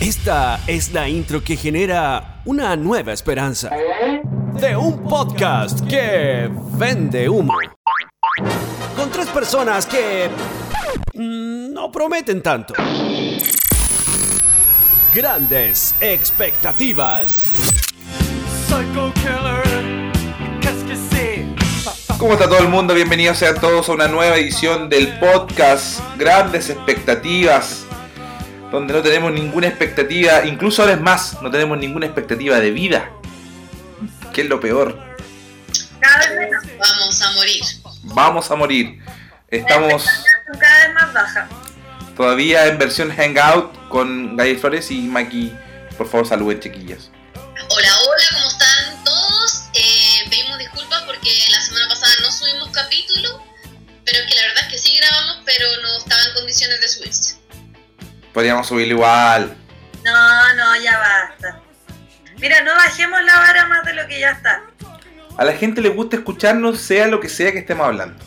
Esta es la intro que genera una nueva esperanza de un podcast que vende humo. Con tres personas que mm, no prometen tanto. Grandes expectativas. ¿Cómo está todo el mundo? Bienvenidos sean todos a una nueva edición del podcast Grandes Expectativas, donde no tenemos ninguna expectativa, incluso ahora es más, no tenemos ninguna expectativa de vida, que es lo peor. Cada vez menos. Vamos a morir. Vamos a morir. Estamos Cada vez más baja. todavía en versión Hangout con Gaby Flores y Maki. Por favor, saluden, chiquillas. Hola, hola, ¿cómo están todos? Eh, pedimos disculpas porque la semana pasada no subimos capítulo, pero es que la verdad es que sí grabamos, pero no estaba en condiciones de subirse. Podríamos subirlo igual. No, no, ya basta. Mira, no bajemos la vara más de lo que ya está. A la gente le gusta escucharnos, sea lo que sea que estemos hablando.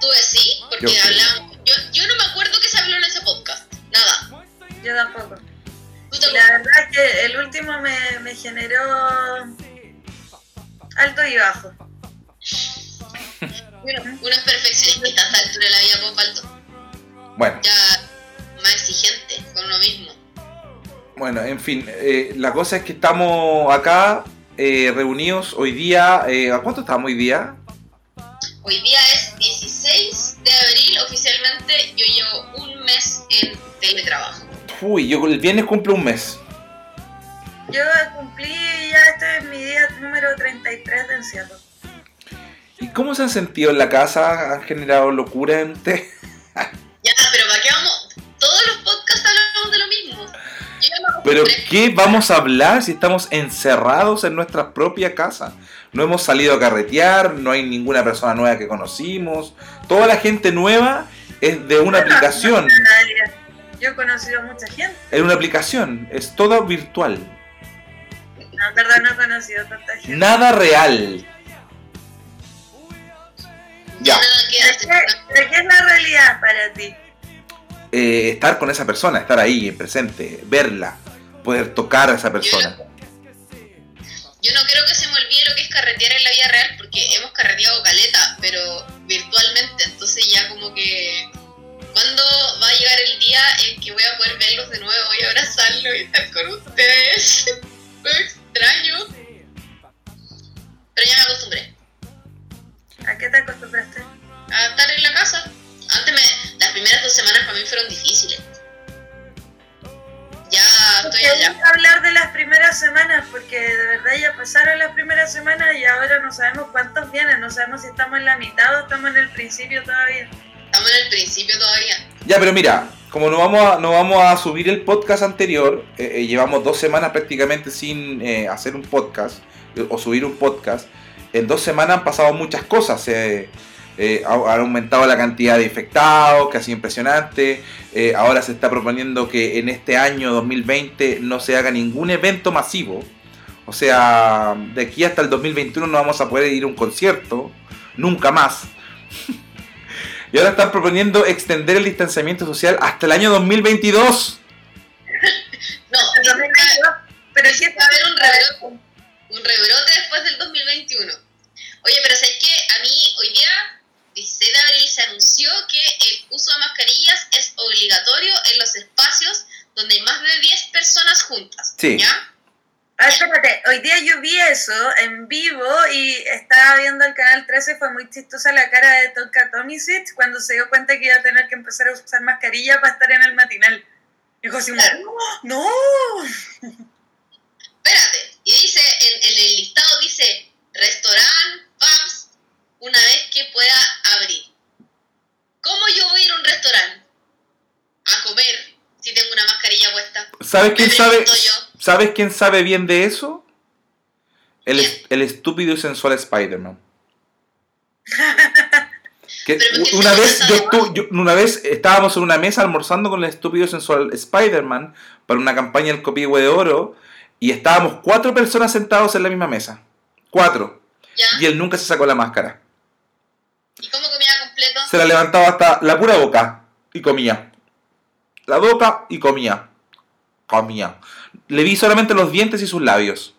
¿Tú decís? Porque Yo hablamos. Yo, yo no me acuerdo que se habló en ese podcast. Nada. Yo tampoco. ¿Tú te La verdad es que el último me, me generó alto y bajo. Uno, uno es perfeccionista a esta altura de la vida, pues falto. Bueno, Ya más exigente con uno mismo. bueno, en fin, eh, la cosa es que estamos acá eh, reunidos hoy día. eh, ¿A cuánto estamos hoy día? Hoy día es 16 de abril, oficialmente yo llevo un mes en teletrabajo. Uy, yo el viernes cumple un mes. Yo cumplí ya este es mi día número 33 de encierro. ¿Y cómo se han sentido en la casa? ¿Han generado locura en usted? Todos los podcasts hablamos de lo mismo. Pero. ¿qué vamos a hablar si estamos encerrados en nuestra propia casa? No hemos salido a carretear, no hay ninguna persona nueva que conocimos. Toda la gente nueva es de una aplicación. no. Yo he conocido a mucha gente. Es una aplicación, es todo virtual. No, en verdad no he conocido a tanta gente. Nada real. Ya, ¿De qué, de qué es la realidad para ti? Eh, estar con esa persona, estar ahí, presente, verla, poder tocar a esa persona. Yo no quiero que se me olvide lo que es carretear en la vida real, porque hemos carreteado caleta, pero virtualmente. Entonces ya como que... ¿Cuándo va a llegar el día en que voy a poder verlos de nuevo y abrazarlos y estar con ustedes? Lo extraño. Pero ya me acostumbré. ¿A qué te acostumbraste? a estar en la casa. Antes me, primeras dos semanas para mí fueron difíciles. Ya estoy Porque allá. hablar de las primeras semanas, porque de verdad ya pasaron las primeras semanas y ahora no sabemos cuántos vienen, no sabemos si estamos en la mitad o estamos en el principio todavía. Estamos en el principio todavía. Ya, pero mira, como no vamos a, no vamos a subir el podcast anterior, eh, eh, llevamos dos semanas prácticamente sin eh, hacer un podcast eh, o subir un podcast. En dos semanas han pasado muchas cosas. Eh, eh, ha, ha aumentado la cantidad de infectados, casi impresionante. eh, ahora se está proponiendo que en este año 2020 no se haga ningún evento masivo. O sea, de aquí hasta el 2021 no vamos a poder ir a un concierto, nunca más. Y ahora están proponiendo extender el distanciamiento social hasta el año 2022. No, Pero, que pero sí que va a haber un rebrote, un rebrote después del 2021. Oye, pero ¿sabes qué? A mí hoy día, 16 de abril, se anunció que el uso de mascarillas es obligatorio en los espacios donde hay más de 10 personas juntas. Sí. ¿Ya? Ah, espérate, hoy día yo vi eso en vivo y estaba viendo el canal 13, fue muy chistosa la cara de Tonka Tomisic cuando se dio cuenta que iba a tener que empezar a usar mascarilla para estar en el matinal. Dijo así, como, no, Espérate, y dice, en, en el listado dice restaurant, pubs, una vez que pueda abrir. ¿Cómo yo voy a ir a un restaurante a comer si tengo una mascarilla puesta? ¿Sabes quién sabe? yo. ¿Sabes quién sabe bien de eso? El, es- el estúpido y sensual Spider-Man. Que Pero ¿por qué una vez yo, estu- yo- una vez estábamos en una mesa almorzando con el estúpido sensual Spider-Man para una campaña del Copihue de Oro y estábamos cuatro personas sentados en la misma mesa. Cuatro. ¿Ya? Y él nunca se sacó la máscara. ¿Y cómo comía completo? Se la levantaba hasta la pura boca y comía. La boca y comía. comía. Le vi solamente los dientes y sus labios.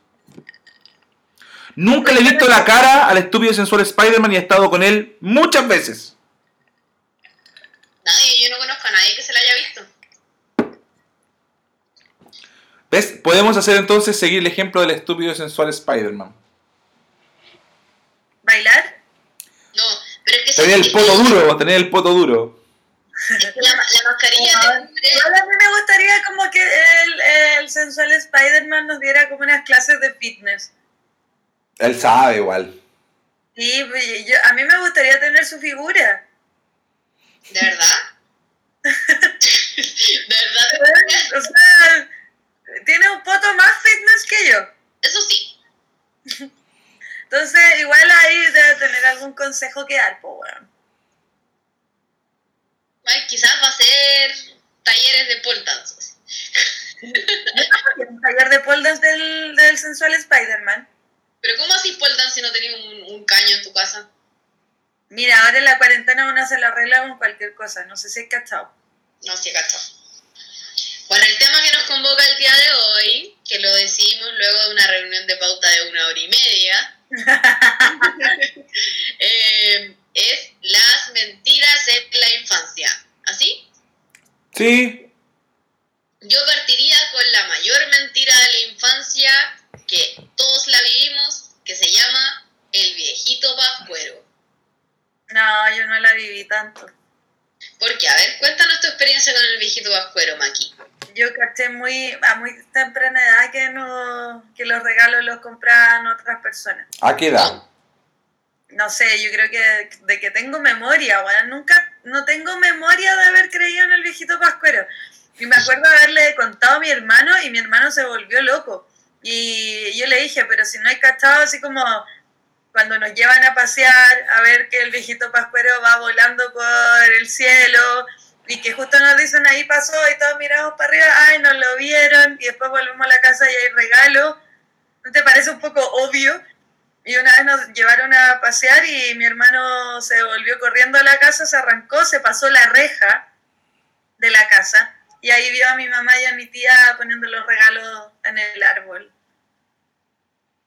Nunca le he visto la cara al estúpido y sensual Spider-Man y he estado con él muchas veces. Nadie, yo no conozco a nadie que se la haya visto. ¿Ves? Podemos hacer entonces seguir el ejemplo del estúpido y sensual Spider-Man. ¿Bailar? No, pero es que Tener el poto duro, tener el poto duro. La, la mascarilla de hombre, Igual a mí me gustaría como que el, el sensual Spider-Man nos diera como unas clases de fitness. Él sabe igual. Sí, pues, yo- a mí me gustaría tener su figura. ¿de verdad? ¿De verdad? O sea, tiene un poto más fitness que yo. Eso sí. Entonces, igual ahí debe tener algún consejo que dar, pues, weón. Ay, quizás va a ser talleres de pole dance. Un taller de pole dance del, del sensual Spider-Man. Pero ¿cómo así pole dance si no tenés un, un caño en tu casa? Mira, ahora en la cuarentena uno se lo arregla con cualquier cosa. No sé si es cachado. No, sí, cacho. Bueno, el tema que nos convoca el día de hoy, que lo decidimos luego de una reunión de pauta de una hora y media, eh, es las mentiras en la infancia. ¿Así? Sí. Yo partiría con la mayor mentira de la infancia, que todos la vivimos, que se llama el viejito pascuero. No, yo no la viví tanto. Porque, a ver, cuéntanos tu experiencia con el viejito pascuero, Maki. Yo caché muy, a muy temprana edad que, no, que los regalos los compraban otras personas. ¿A qué edad? No sé, yo creo que de que tengo memoria, weón. Nunca, no tengo memoria de haber creído en el viejito pascuero. Y me acuerdo haberle contado a mi hermano y mi hermano se volvió loco. Y yo le dije, pero si no hay cachado, así como cuando nos llevan a pasear, a ver que el viejito pascuero va volando por el cielo y que justo nos dicen ahí pasó y todos miramos para arriba, ay, nos lo vieron y después volvemos a la casa y hay regalo. ¿No te parece un poco obvio? Y una vez nos llevaron a pasear y mi hermano se volvió corriendo a la casa, se arrancó, se pasó la reja de la casa y ahí vio a mi mamá y a mi tía poniendo los regalos en el árbol.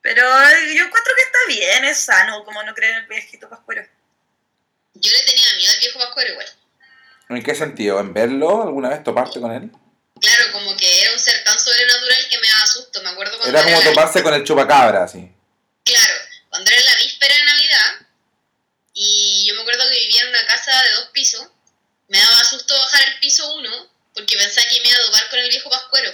Pero yo encuentro que está bien, es sano, como no creen en el viejito pascuero. Yo le tenía miedo al viejo pascuero igual. ¿En qué sentido? ¿En verlo? ¿Alguna vez toparte con él? Claro, como que era un ser tan sobrenatural que me daba susto. Me acuerdo cuando Era como la- toparse con el chupacabra, así. Claro, cuando era la víspera de Navidad, y yo me acuerdo que vivía en una casa de dos pisos, me daba susto bajar al piso uno, porque pensaba que me iba a topar con el viejo pascuero,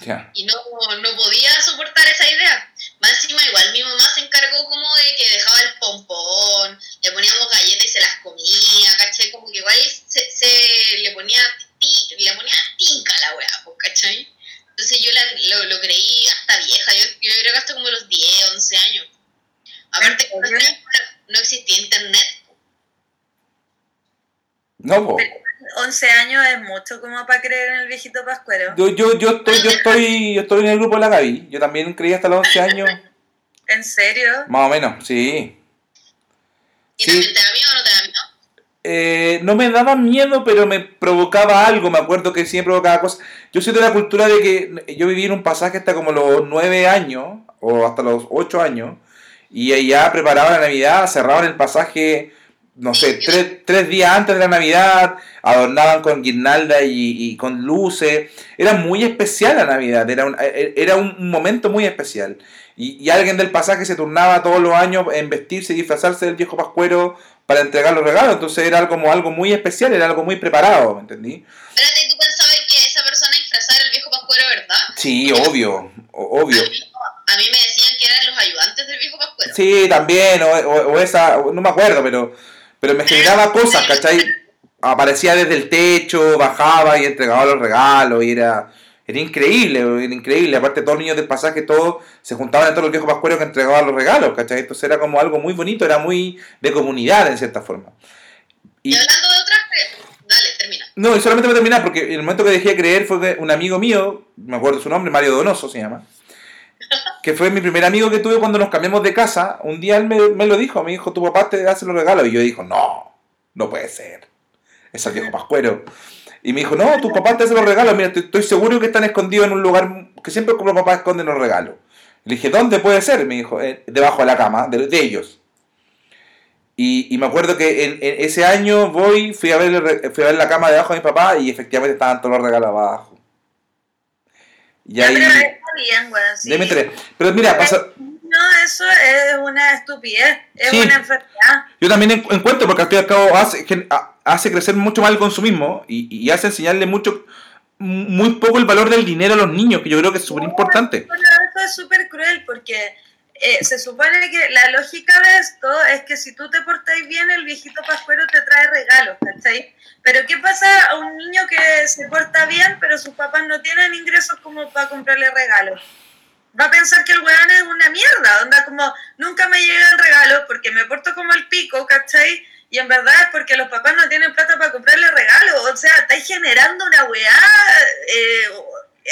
Ya. y no, no podía soportar esa idea. Más encima, igual mi mamá se encargó como de que dejaba el pompón, le poníamos galletas y se las comía, ¿cachai? Como que igual se, se le ponía ti- le ponía tinca a la weá, pues, ¿cachai? Entonces yo la- lo, lo creí hasta vieja, yo, yo creo que hasta como los 10, 11 años. Aparte que no existía internet. No, po. 11 años es mucho como para creer en el viejito pascuero. Yo, yo, yo, estoy, yo, estoy, yo estoy en el grupo de la Gaby. Yo también creí hasta los 11 años. ¿En serio? Más o menos, sí. ¿Y Sí. también te da miedo o no te da miedo? Eh, no me daba miedo, pero me provocaba algo. Me acuerdo que me provocaba cosas. Yo soy de la cultura de que yo viví en un pasaje hasta como los 9 años, o hasta los 8 años, y allá preparaba la Navidad, cerraban el pasaje, no sé, tres, tres días antes de la Navidad, adornaban con guirnalda y, y con luces. Era muy especial la Navidad, era un, eh, era un momento muy especial. Y, y alguien del pasaje se turnaba todos los años en vestirse y disfrazarse del viejo pascuero para entregar los regalos. Entonces era como algo muy especial, era algo muy preparado, ¿me entendí? Espérate, ¿tú pensabas que esa persona disfrazada era el viejo pascuero, verdad? Sí, obvio, obvio. A mí, a mí me decían que eran los ayudantes del viejo pascuero. Sí, también, o, o- o esa, no me acuerdo, pero, pero me generaba cosas, ¿cachai? Aparecía desde el techo, bajaba y entregaba los regalos, y era, era increíble, era increíble. Aparte, todos los niños del pasaje, todos se juntaban en todos los viejos pascueros que entregaban los regalos, ¿cachai? Entonces era como algo muy bonito, era muy de comunidad, en cierta forma. Y Y, hablando de otras, dale, termina. no, y solamente voy a terminar, porque el momento que dejé de creer fue que un amigo mío, me acuerdo su nombre, Mario Donoso se llama, que fue mi primer amigo que tuve cuando nos cambiamos de casa, un día él me, me lo dijo, me dijo, tu papá te hace los regalos, y yo dijo, no, no puede ser, es el viejo pascuero. Y me dijo, no, tus papás te hacen los regalos. Mira, estoy, estoy seguro que están escondidos en un lugar que siempre los papás esconden los regalos. Le dije, ¿dónde puede ser? Me dijo, "Eh, debajo de la cama, de, de ellos. Y, y me acuerdo que en, en ese año voy, fui a, ver, fui a ver la cama debajo de mi papá y efectivamente estaban todos los regalos abajo. Y ahí... pero está bien, sí. Enteré. Pero mira, pasa, No, eso es una estupidez, es Sí. una enfermedad. Yo también en- encuentro, porque al fin y al cabo hace, hace crecer mucho más el consumismo y, y hace enseñarle mucho, muy poco el valor del dinero a los niños, que yo creo que es súper importante. Esto es súper cruel porque eh, se supone que la lógica de esto es que si tú te portáis bien, el viejito pascuero te trae regalos, ¿cachai? Pero ¿qué pasa a un niño que se porta bien, pero sus papás no tienen ingresos como para comprarle regalos? Va a pensar que el weón es una mierda, onda como nunca me llegan regalos porque me porto como el pico, ¿cachai? Y en verdad es porque los papás no tienen plata para comprarle regalos. O sea, estáis generando una weá eh,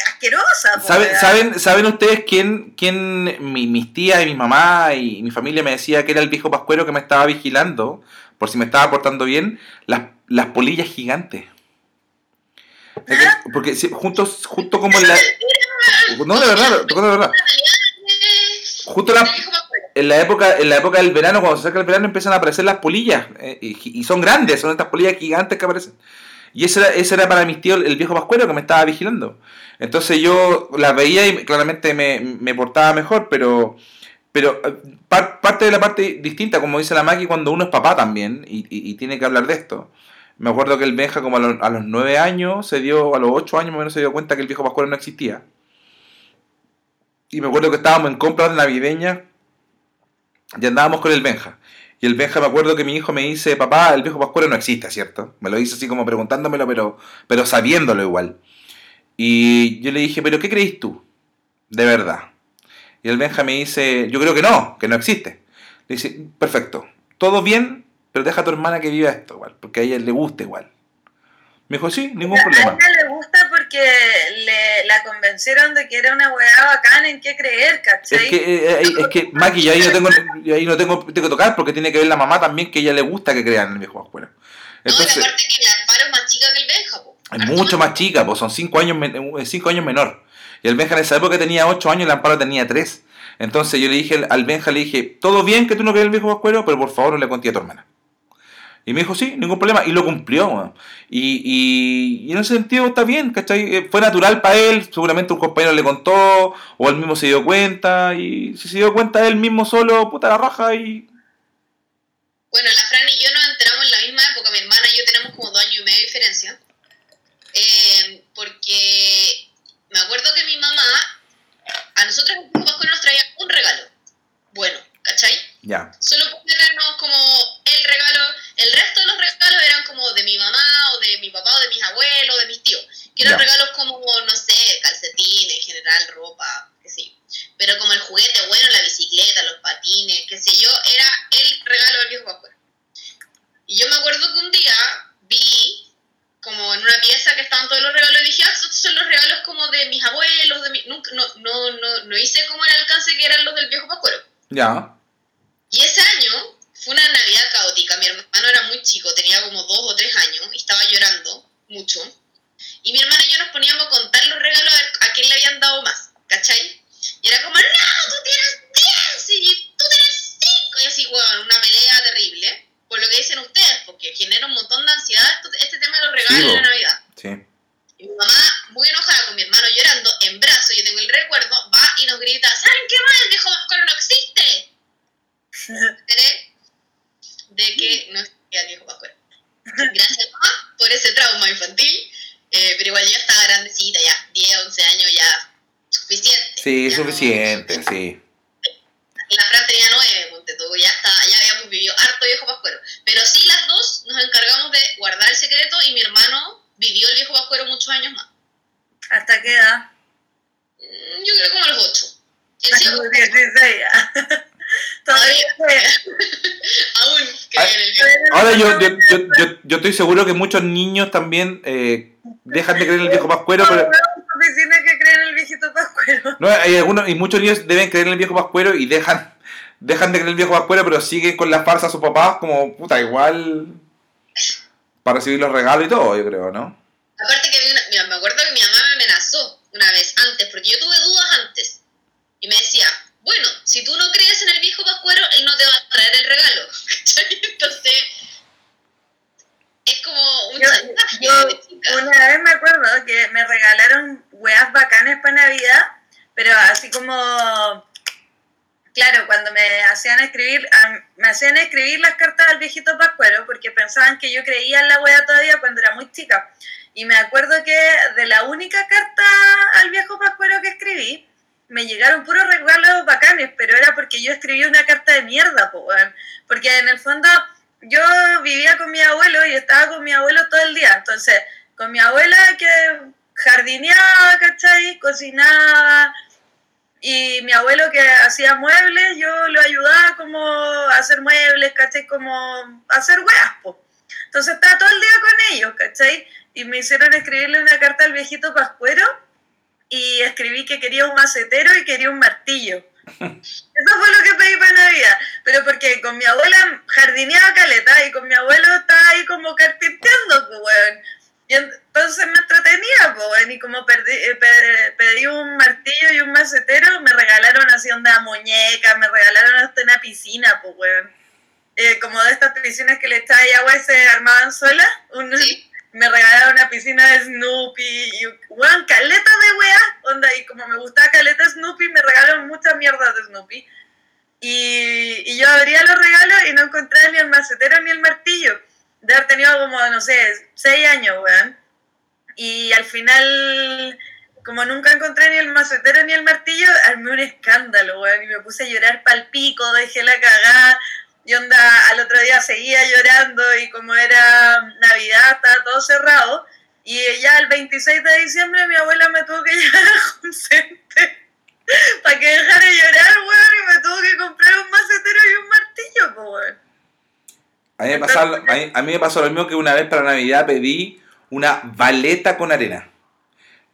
asquerosa. po, ¿Saben, weá. ¿saben, ¿Saben ustedes quién, quién mi- mis tías y mi mamá y mi familia me decía que era el viejo pascuero que me estaba vigilando por si me estaba portando bien? Las, las polillas gigantes. Porque, si- juntos, como en la... No, de verdad, verdad. Justo la, en la época en la época del verano cuando se acerca el verano empiezan a aparecer las polillas eh, y, son grandes son estas polillas gigantes que aparecen y ese era, ese era para mis tíos el viejo pascuero que me estaba vigilando entonces yo las veía y claramente me, me portaba mejor pero pero eh, par- parte de la parte distinta como dice la Maki cuando uno es papá también y- y tiene que hablar de esto me acuerdo que el Benja como a, los- nueve años se dio a los ocho años más o menos se dio cuenta que el viejo pascuero no existía y me acuerdo que estábamos en compras navideñas y andábamos con el Benja. Y el Benja me acuerdo que mi hijo me dice, papá, el viejo Pascuero no existe, ¿cierto? Me lo dice así como preguntándomelo, pero, pero sabiéndolo igual. Y yo le dije, pero ¿qué crees tú? De verdad. Y el Benja me dice, yo creo que no, que no existe. Le dice, perfecto, todo bien, pero deja a tu hermana que viva esto, igual, porque a ella le gusta igual. Me dijo, sí, ningún A problema. ella le gusta porque le, la convencieron de que era una weá bacán en qué creer, ¿cachai? Es que, eh, eh, es que Maki, yo ahí no tengo, yo ahí no tengo, tengo que tocar porque tiene que ver la mamá también que a ella le gusta que crean en el viejo. No, y Entonces, aparte que la Amparo es más chica que el Benja, po. es mucho más chica, pues son 5 años, eh, cinco años menor. Y el Benja en esa época tenía 8 años y el Amparo tenía 3. Entonces yo le dije al- Benja, le dije, todo bien que tú no creas en el viejo Pascuero, pero por favor no le conté a tu hermana. Y me dijo, sí, ningún problema. Y lo cumplió. weón. Y, y, y en ese sentido está bien, ¿cachai? Eh, Fue natural para él. Seguramente un compañero le contó, o él mismo se dio cuenta. Y si se dio cuenta él mismo solo, puta la raja. Y Bueno, la Fran y yo nos enteramos en la misma época. Mi hermana y yo tenemos como dos años y medio de diferencia. Eh, porque me acuerdo que mi mamá, a nosotros en nos traía un regalo. Bueno, ¿cachai? ya. Solo podía traernos como el regalo. El resto de los regalos eran como de mi mamá, o de mi papá, o de mis abuelos, de mis tíos. Que eran Ya. regalos como, no sé, calcetines, en general, ropa, qué sé yo. Pero como el juguete bueno, la bicicleta, los patines, qué sé yo, era el regalo del viejo Pascuero. Y yo me acuerdo que un día vi como en una pieza que estaban todos los regalos y dije, ah, estos son los regalos como de mis abuelos, de mi... Nunca, no, no, no, no hice como el alcance que eran los del viejo Pascuero. Ya. Y ese año fue una Navidad caótica. Mi hermano era muy chico, tenía como dos o tres años y estaba llorando mucho. Y mi hermana y yo nos poníamos a contar los regalos a ver a quién le habían dado más, ¿cachai? Y era como, no, tú tienes 10 y tú tienes 5. Y así, bueno, una pelea terrible. Por lo que dicen ustedes, porque genera un montón de ansiedad este tema de los regalos Sí, de la. Navidad. Sí. Y mi mamá, muy enojada con mi hermano llorando, en brazos, yo tengo el recuerdo, va y nos grita, ¿saben qué más? El viejo no existe enteré de que no existía el viejo Pascuero. Gracias mamá por ese trauma infantil, eh, pero igual yo estaba grandecita ya, 10, 11 años ya, suficiente. Sí, Ya no- suficiente, sí. y la Fran tenía 9, ponte tú, ya, está, ya habíamos vivido harto viejo Pascuero. Pero sí, las dos nos encargamos de guardar el secreto y mi hermano vivió el viejo Pascuero muchos años más. ¿Hasta qué edad? Mm, Yo creo como a los 8. Él A sí, los 16 ya. Todavía fue. aún cree en el viejo Ahora yo, yo, yo, yo, yo estoy seguro que muchos niños también eh, dejan de creer en el viejo Pascuero, pero... oficinas que creen en el viejito pascuero. No, hay algunos, y muchos niños deben creer en el viejo Pascuero y dejan, dejan de creer en el viejo Pascuero, pero siguen con la farsa a sus papás como, puta, igual, para recibir los regalos y todo, yo creo, ¿no? Aparte que una- mira, me acuerdo que mi mamá me amenazó una vez antes, porque yo tuve dudas antes. Y me decía, bueno, si tú no crees en el viejo pascuero, él no te va a traer el regalo. Entonces, es como un Yo, chantaje yo una vez me acuerdo que me regalaron weas bacanes para Navidad, pero así como, claro, cuando me hacían escribir, me hacían escribir las cartas al viejito Pascuero porque pensaban que yo creía en la wea todavía cuando era muy chica. Y me acuerdo que de la única carta al viejo Pascuero que escribí, me llegaron puros regalos bacanes, pero era porque yo escribí una carta de mierda, po. Porque en el fondo yo vivía con mi abuelo y estaba con mi abuelo todo el día. Entonces, con mi abuela que jardineaba, ¿cachai? Cocinaba. Y mi abuelo que hacía muebles, yo lo ayudaba como a hacer muebles, ¿cachai? Como a hacer weas, po. Entonces estaba todo el día con ellos, ¿cachai? Y me hicieron escribirle una carta al viejito Pascuero y escribí que quería un macetero y quería un martillo. Eso fue lo que pedí para Navidad. Pero porque con mi abuela jardineaba caleta y con mi abuelo estaba ahí como carpinteando, pues, weón. Y entonces me entretenía, pues, weón. Y como perdí- eh, pe- pedí un martillo y un macetero, me regalaron así onda muñeca, me regalaron hasta una piscina, pues, weón. Eh, como de estas piscinas que le echaba ahí agua y se armaban solas. Un- Sí. Me regalaron una piscina de Snoopy y, weón, caleta de weá. Onda, y como me gustaba caleta Snoopy, me regalaron muchas mierdas de Snoopy. Y, y yo abría los regalos y no encontraba ni el macetero ni el martillo. De haber tenido como, no sé, seis años, weón. Y al final, como nunca encontré ni el macetero ni el martillo, armé un escándalo, weón. Y me puse a llorar pal pico, dejé la cagada. Y onda, al otro día seguía llorando y como era Navidad, estaba todo cerrado. Y ya el 26 de diciembre mi abuela me tuvo que llevar a Home Center para que dejara de llorar, weón, y me tuvo que comprar un macetero y un martillo, pues, weón. A mí, me pasó, a, mí, a mí me pasó lo mismo que una vez para Navidad pedí una baleta con arena.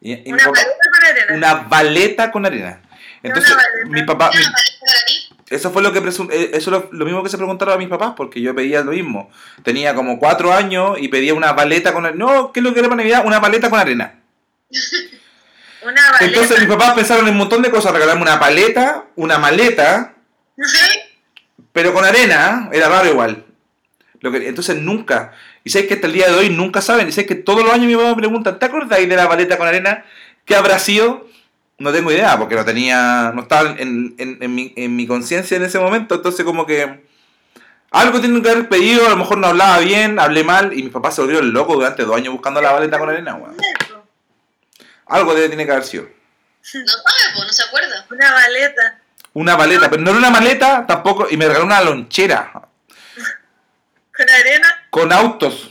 Y- y mi Una paleta con arena. una baleta con arena. Entonces, baleta. mi papá. Eso fue lo que presum- eh, eso lo, lo mismo que se preguntaron a mis papás, porque yo pedía lo mismo. Tenía como cuatro años y pedía una baleta con arena. No, ¿qué es lo que era para Navidad? Una baleta con arena. Una baleta. Entonces mis papás pensaron en un montón de cosas, regalarme una paleta, una maleta, pero con arena, era raro igual. Lo que, entonces nunca, y sé que hasta el día de hoy nunca saben, y sé que todos los años mi papá me preguntan, ¿te acordáis de la paleta con arena? ¿Qué habrá sido? No tengo idea, porque no tenía, no estaba en, en- en mi, en mi conciencia en ese momento, entonces como que algo tienen que haber pedido, a lo mejor no hablaba bien, hablé mal, y mis papás se volvieron locos durante dos años buscando la baleta con arena, weón. Algo debe, tiene que haber sido. No sabe, pues, no se acuerda. Una baleta. Una maleta, pero no era una maleta tampoco, y me regaló una lonchera Con arena. con autos.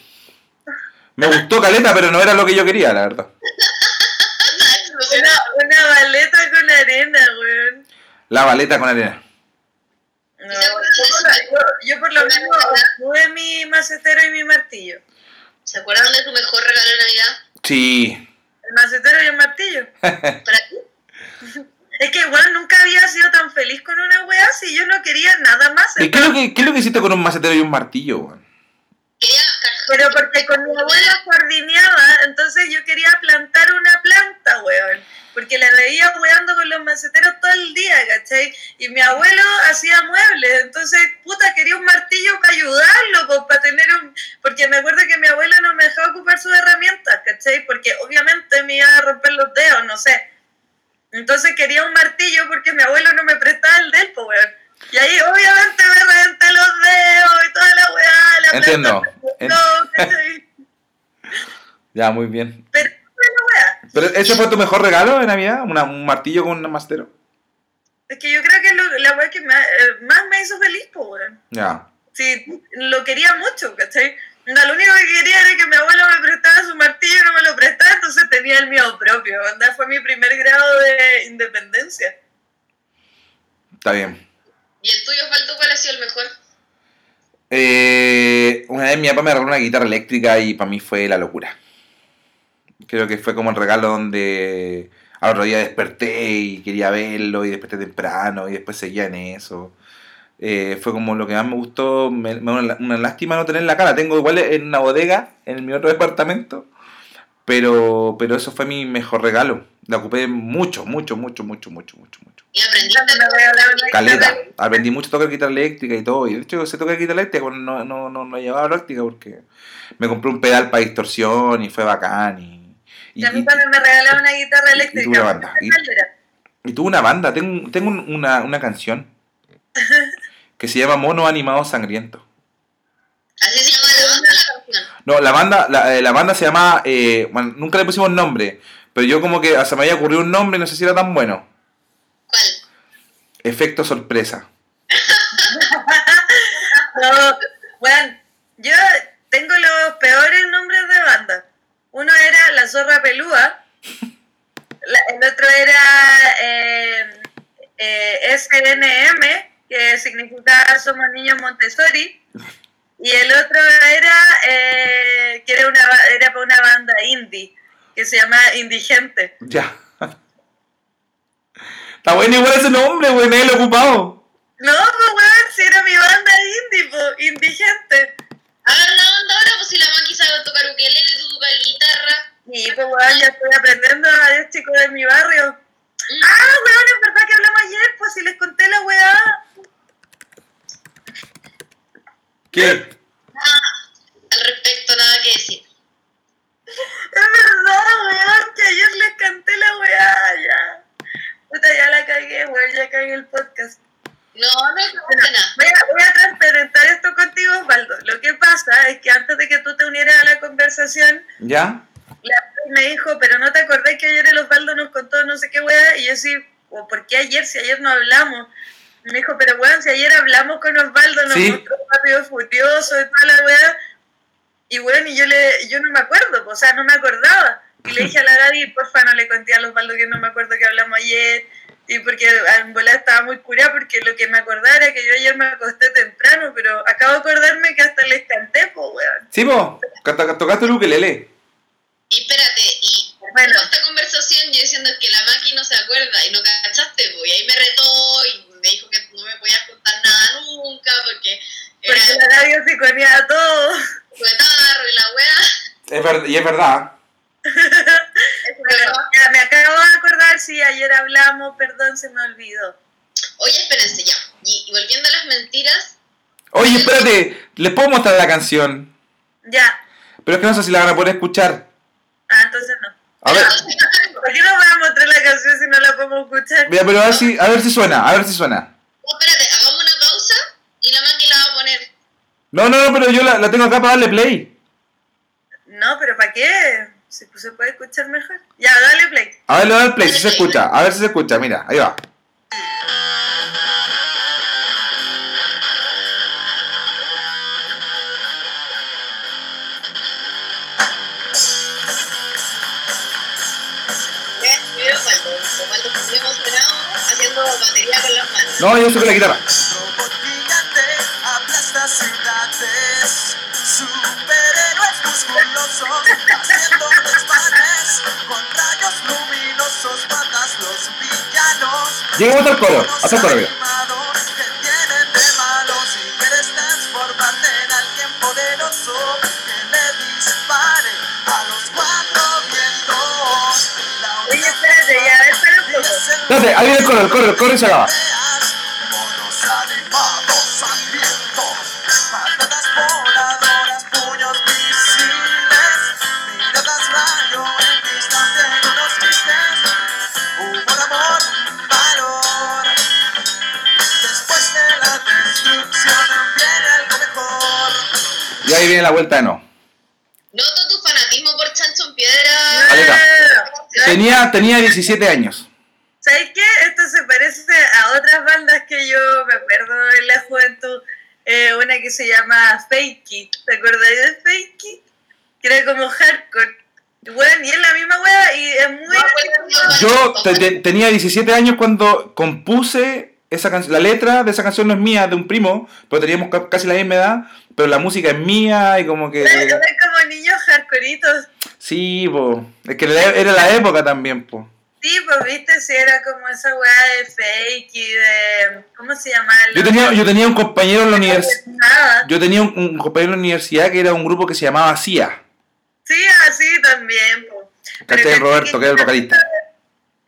Me gustó caleta, pero no era lo que yo quería, la verdad. una baleta con arena, weón. La baleta con arena. No, ¿Y se acuerdan yo, por- yo- lo menos obtuve mi macetero y mi martillo. ¿Se acuerdan de tu mejor regalo de Navidad? Sí. El macetero y el martillo. ¿Para ti? Es que igual nunca había sido tan feliz con una weá si yo no quería nada más. ¿Y qué es lo que, qué es lo que hiciste con un macetero y un martillo, weón? Quería Pero porque con mi abuela jardineaba, entonces yo quería plantar una planta, weón. Porque la veía weando con los maceteros todo el día, ¿cachai? Y mi abuelo hacía muebles, entonces, puta, quería un martillo para ayudarlo, pues, para tener un... Porque me acuerdo que mi abuela no me dejaba ocupar sus herramientas, ¿cachai? Porque obviamente me iba a romper los dedos, no sé. Entonces quería un martillo porque mi abuelo no me prestaba el del, pues, weón. Y ahí obviamente me reventé los dedos y toda la weá, la Entiendo. no, ¿cachai? Ya, muy bien. Pero weá. ¿Pero ese fue tu mejor regalo de Navidad? ¿Una- ¿Un martillo con un macetero? Es que yo creo que es lo- la weá que me- eh, más me hizo feliz, pues, weón. Ya. Sí, lo quería mucho, ¿cachai? No, lo único que quería era que mi abuelo me prestara su martillo y no me lo prestaba, entonces tenía el mío propio. Onda, fue mi primer grado de independencia. Está bien. ¿Y el tuyo, Faldo, cuál ha sido el mejor? Eh, una vez mi papá me regaló una guitarra eléctrica y para mí fue la locura. Creo que fue como el regalo donde al otro día desperté y quería verlo y desperté temprano y después seguía en eso. Eh, fue como lo que más me gustó. Me, me una, lástima no tener la cara. Tengo igual en una bodega en mi otro departamento. Pero, pero eso fue mi mejor regalo. La ocupé mucho, mucho, mucho, mucho, mucho, mucho, mucho. Y aprendiste una Caleta. Aprendí mucho a tocar guitarra eléctrica y todo. Y de hecho, se toca guitarra eléctrica, pero no, no, no, no llevaba práctica porque me compré un pedal para distorsión y fue bacán. Y, y, Y a mí y- también me regalaron una guitarra eléctrica. tuve banda. Y- y tuve una banda. Tengo, tengo un- una, una canción que se llama Mono Animado Sangriento. Así se llama la banda la canción. No, la banda, la, eh, la banda se llama. eh, bueno, nunca le pusimos nombre. Pero yo como que se me había ocurrido un nombre, no sé si era tan bueno. ¿Cuál? Efecto sorpresa. No, bueno, yo tengo los peores nombres de banda. Uno era La Zorra Pelúa, la- el otro era eh, eh, SNM, que significa Somos Niños Montessori, y el otro era eh, que era, una, ba- era para una banda indie, que se llama Indigente. Ya. Está bueno igual ese nombre, güey, nadie lo ocupado. No, pues weón, si era mi banda indie, po, Indigente. Hagan la banda ahora, pues si la Maki sabe tocar ukelele, tú tocas guitarra. Y pues weón, ya estoy aprendiendo a los chicos de mi barrio. Mm. Ah, weón, es verdad que hablamos ayer, pues si les conté la weá. ¿Qué? Al respecto, nada que decir. Es verdad, weón, que ayer les canté la weá, ya. Puta, ya la cagué, weón, ya cagué el podcast. No, no nada. Voy a, voy a transparentar esto contigo, Osvaldo. Lo que pasa es que antes de que tú te unieras a la conversación, ¿Ya? la me dijo, pero no te acordás que ayer el Osvaldo nos contó no sé qué weá, y yo sí, o ¿por qué ayer si ayer no hablamos? Y me dijo, pero weón, si ayer hablamos con Osvaldo, nos Sí. mostró rápido furioso y toda la weá, y weón, y yo le, yo no me acuerdo, o sea, no me acordaba. Y le dije a la Gaby, porfa, no le conté a Osvaldo que no me acuerdo que hablamos ayer, y porque en volar estaba muy curada, porque lo que me acordaba era que yo ayer me acosté temprano, pero acabo de acordarme que hasta les canté, pues weón. Sí, po. Tocaste el ukelele. Y espérate, y Bueno. esta conversación yo diciendo que la no se acuerda y no cachaste, pues, y ahí me retó y me dijo que no me podías contar nada nunca porque era Porque la Gaby se conía todo. cuetarro y la wea. Es ver- y es verdad. Ya, me acabo de acordar, sí, ayer hablamos, perdón, se me olvidó. Oye, espérense ya. Y, y volviendo a las mentiras, Oye, espérate. Les puedo mostrar la canción. Ya, Pero es que no sé si la van a poder escuchar. ah, entonces no. A ver. entonces, ¿Por qué no voy a mostrar la canción si no la podemos escuchar? Mira, pero a ver si, a ver si suena. A ver si suena. no, espérate, hagamos una pausa y la Maki la va a poner. No, no, no, pero yo la, la tengo acá para darle play. No, pero ¿para qué? Si pues, se puede escuchar mejor. Ya, dale play. A ver, le voy a dar play, si se escucha. A ver si se escucha. Mira, ahí va. No, yo toco la guitarra. Hasta el coro. Hasta el coro, mira. Oye, espérate, ya. Espérate, ahí viene el coro, el coro, el coro y se acaba. Viene la vuelta de no. Noto tu fanatismo por Chancho en Piedra. Aleta. ¿Sabes Tenía, tenía 17 años. ¿Sabes qué? Esto se parece a otras bandas que yo me acuerdo en la juventud. Eh, una que se llama Fakey. ¿Te acordáis de Fakey? Que era como hardcore. Y Bueno, y es la misma wea y es muy... Yo te- te- tenía 17 años cuando compuse esa canción. La letra de esa canción no es mía, de un primo, pero teníamos ca- casi la misma edad. Pero la música es mía y como que. Como niños hardcoreitos. Sí, po. Es que era la época también, po. Sí, pues viste, si era como esa weá de fake y de. ¿Cómo se llama? Yo tenía, yo tenía un compañero en la universidad. Yo tenía un, un compañero en la universidad que era un grupo que se llamaba CIA. Sí, así también, pues. Roberto, que era el vocalista.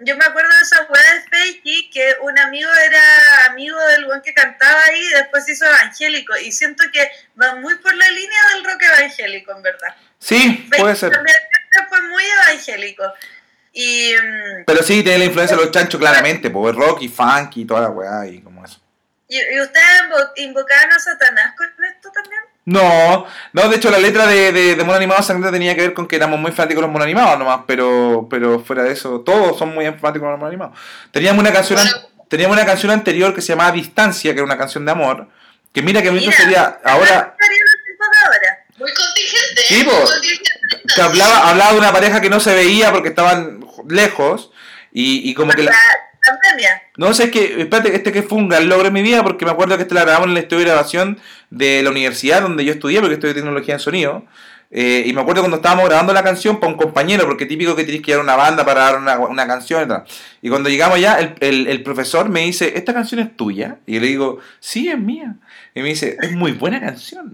Yo me acuerdo de esa weá de Fakey, que un amigo era amigo del buen que cantaba ahí y después se hizo evangélico. Y siento que va muy por la línea del rock evangélico, en verdad. Sí, puede ser. también fue muy evangélico. Y mm, Pero sí, tiene la influencia de los chanchos claramente, pues rock y funk y toda la weá y como eso. ¿Y, y ustedes invo- invocaban a Satanás con esto también? No, no, de hecho la letra de, de, de Mono Animado Sangre tenía que ver con que éramos muy fanáticos de los monos animados nomás, pero, pero fuera de eso, todos son muy fanáticos de los monos animados. Teníamos una canción, Bueno. teníamos una canción anterior que se llamaba Distancia, que era una canción de amor, que mira que a mí me Mira, sería ahora. Muy contingente, Sí, ¿eh? po. Muy contingente. que hablaba, hablaba de una pareja que no se veía porque estaban lejos y, y como que la, La pandemia. No, sé, es que, espérate, este que fue un gran logro en mi vida, porque me acuerdo que este la grabamos en el estudio de grabación de la universidad donde yo estudié, porque estudié tecnología en sonido. Eh, y me acuerdo cuando estábamos grabando la canción para un compañero, porque típico que tienes que ir a una banda para dar una, una canción y. Y cuando llegamos allá, el, el- profesor me dice, ¿esta canción es tuya? Y yo le digo, sí, es mía. Y me dice, es muy buena canción.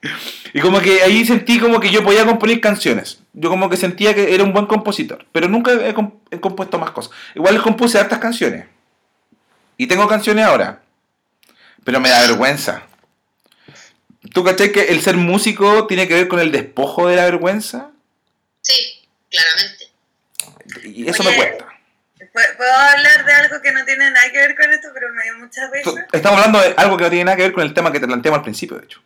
y como que ahí sentí como que yo podía componer canciones. Yo como que sentía que era un buen compositor. Pero nunca he compuesto más cosas. Igual les compuse hartas canciones. Y tengo canciones ahora. Pero me da vergüenza. ¿Tú cachai que el ser músico tiene que ver con el despojo de la vergüenza? Sí, claramente. Y eso Oye, me cuesta. ¿Puedo hablar de algo que no tiene nada que ver con esto, pero me dio mucha Tú- risa? Estamos hablando de algo que no tiene nada que ver con el tema que te planteamos al principio, de hecho.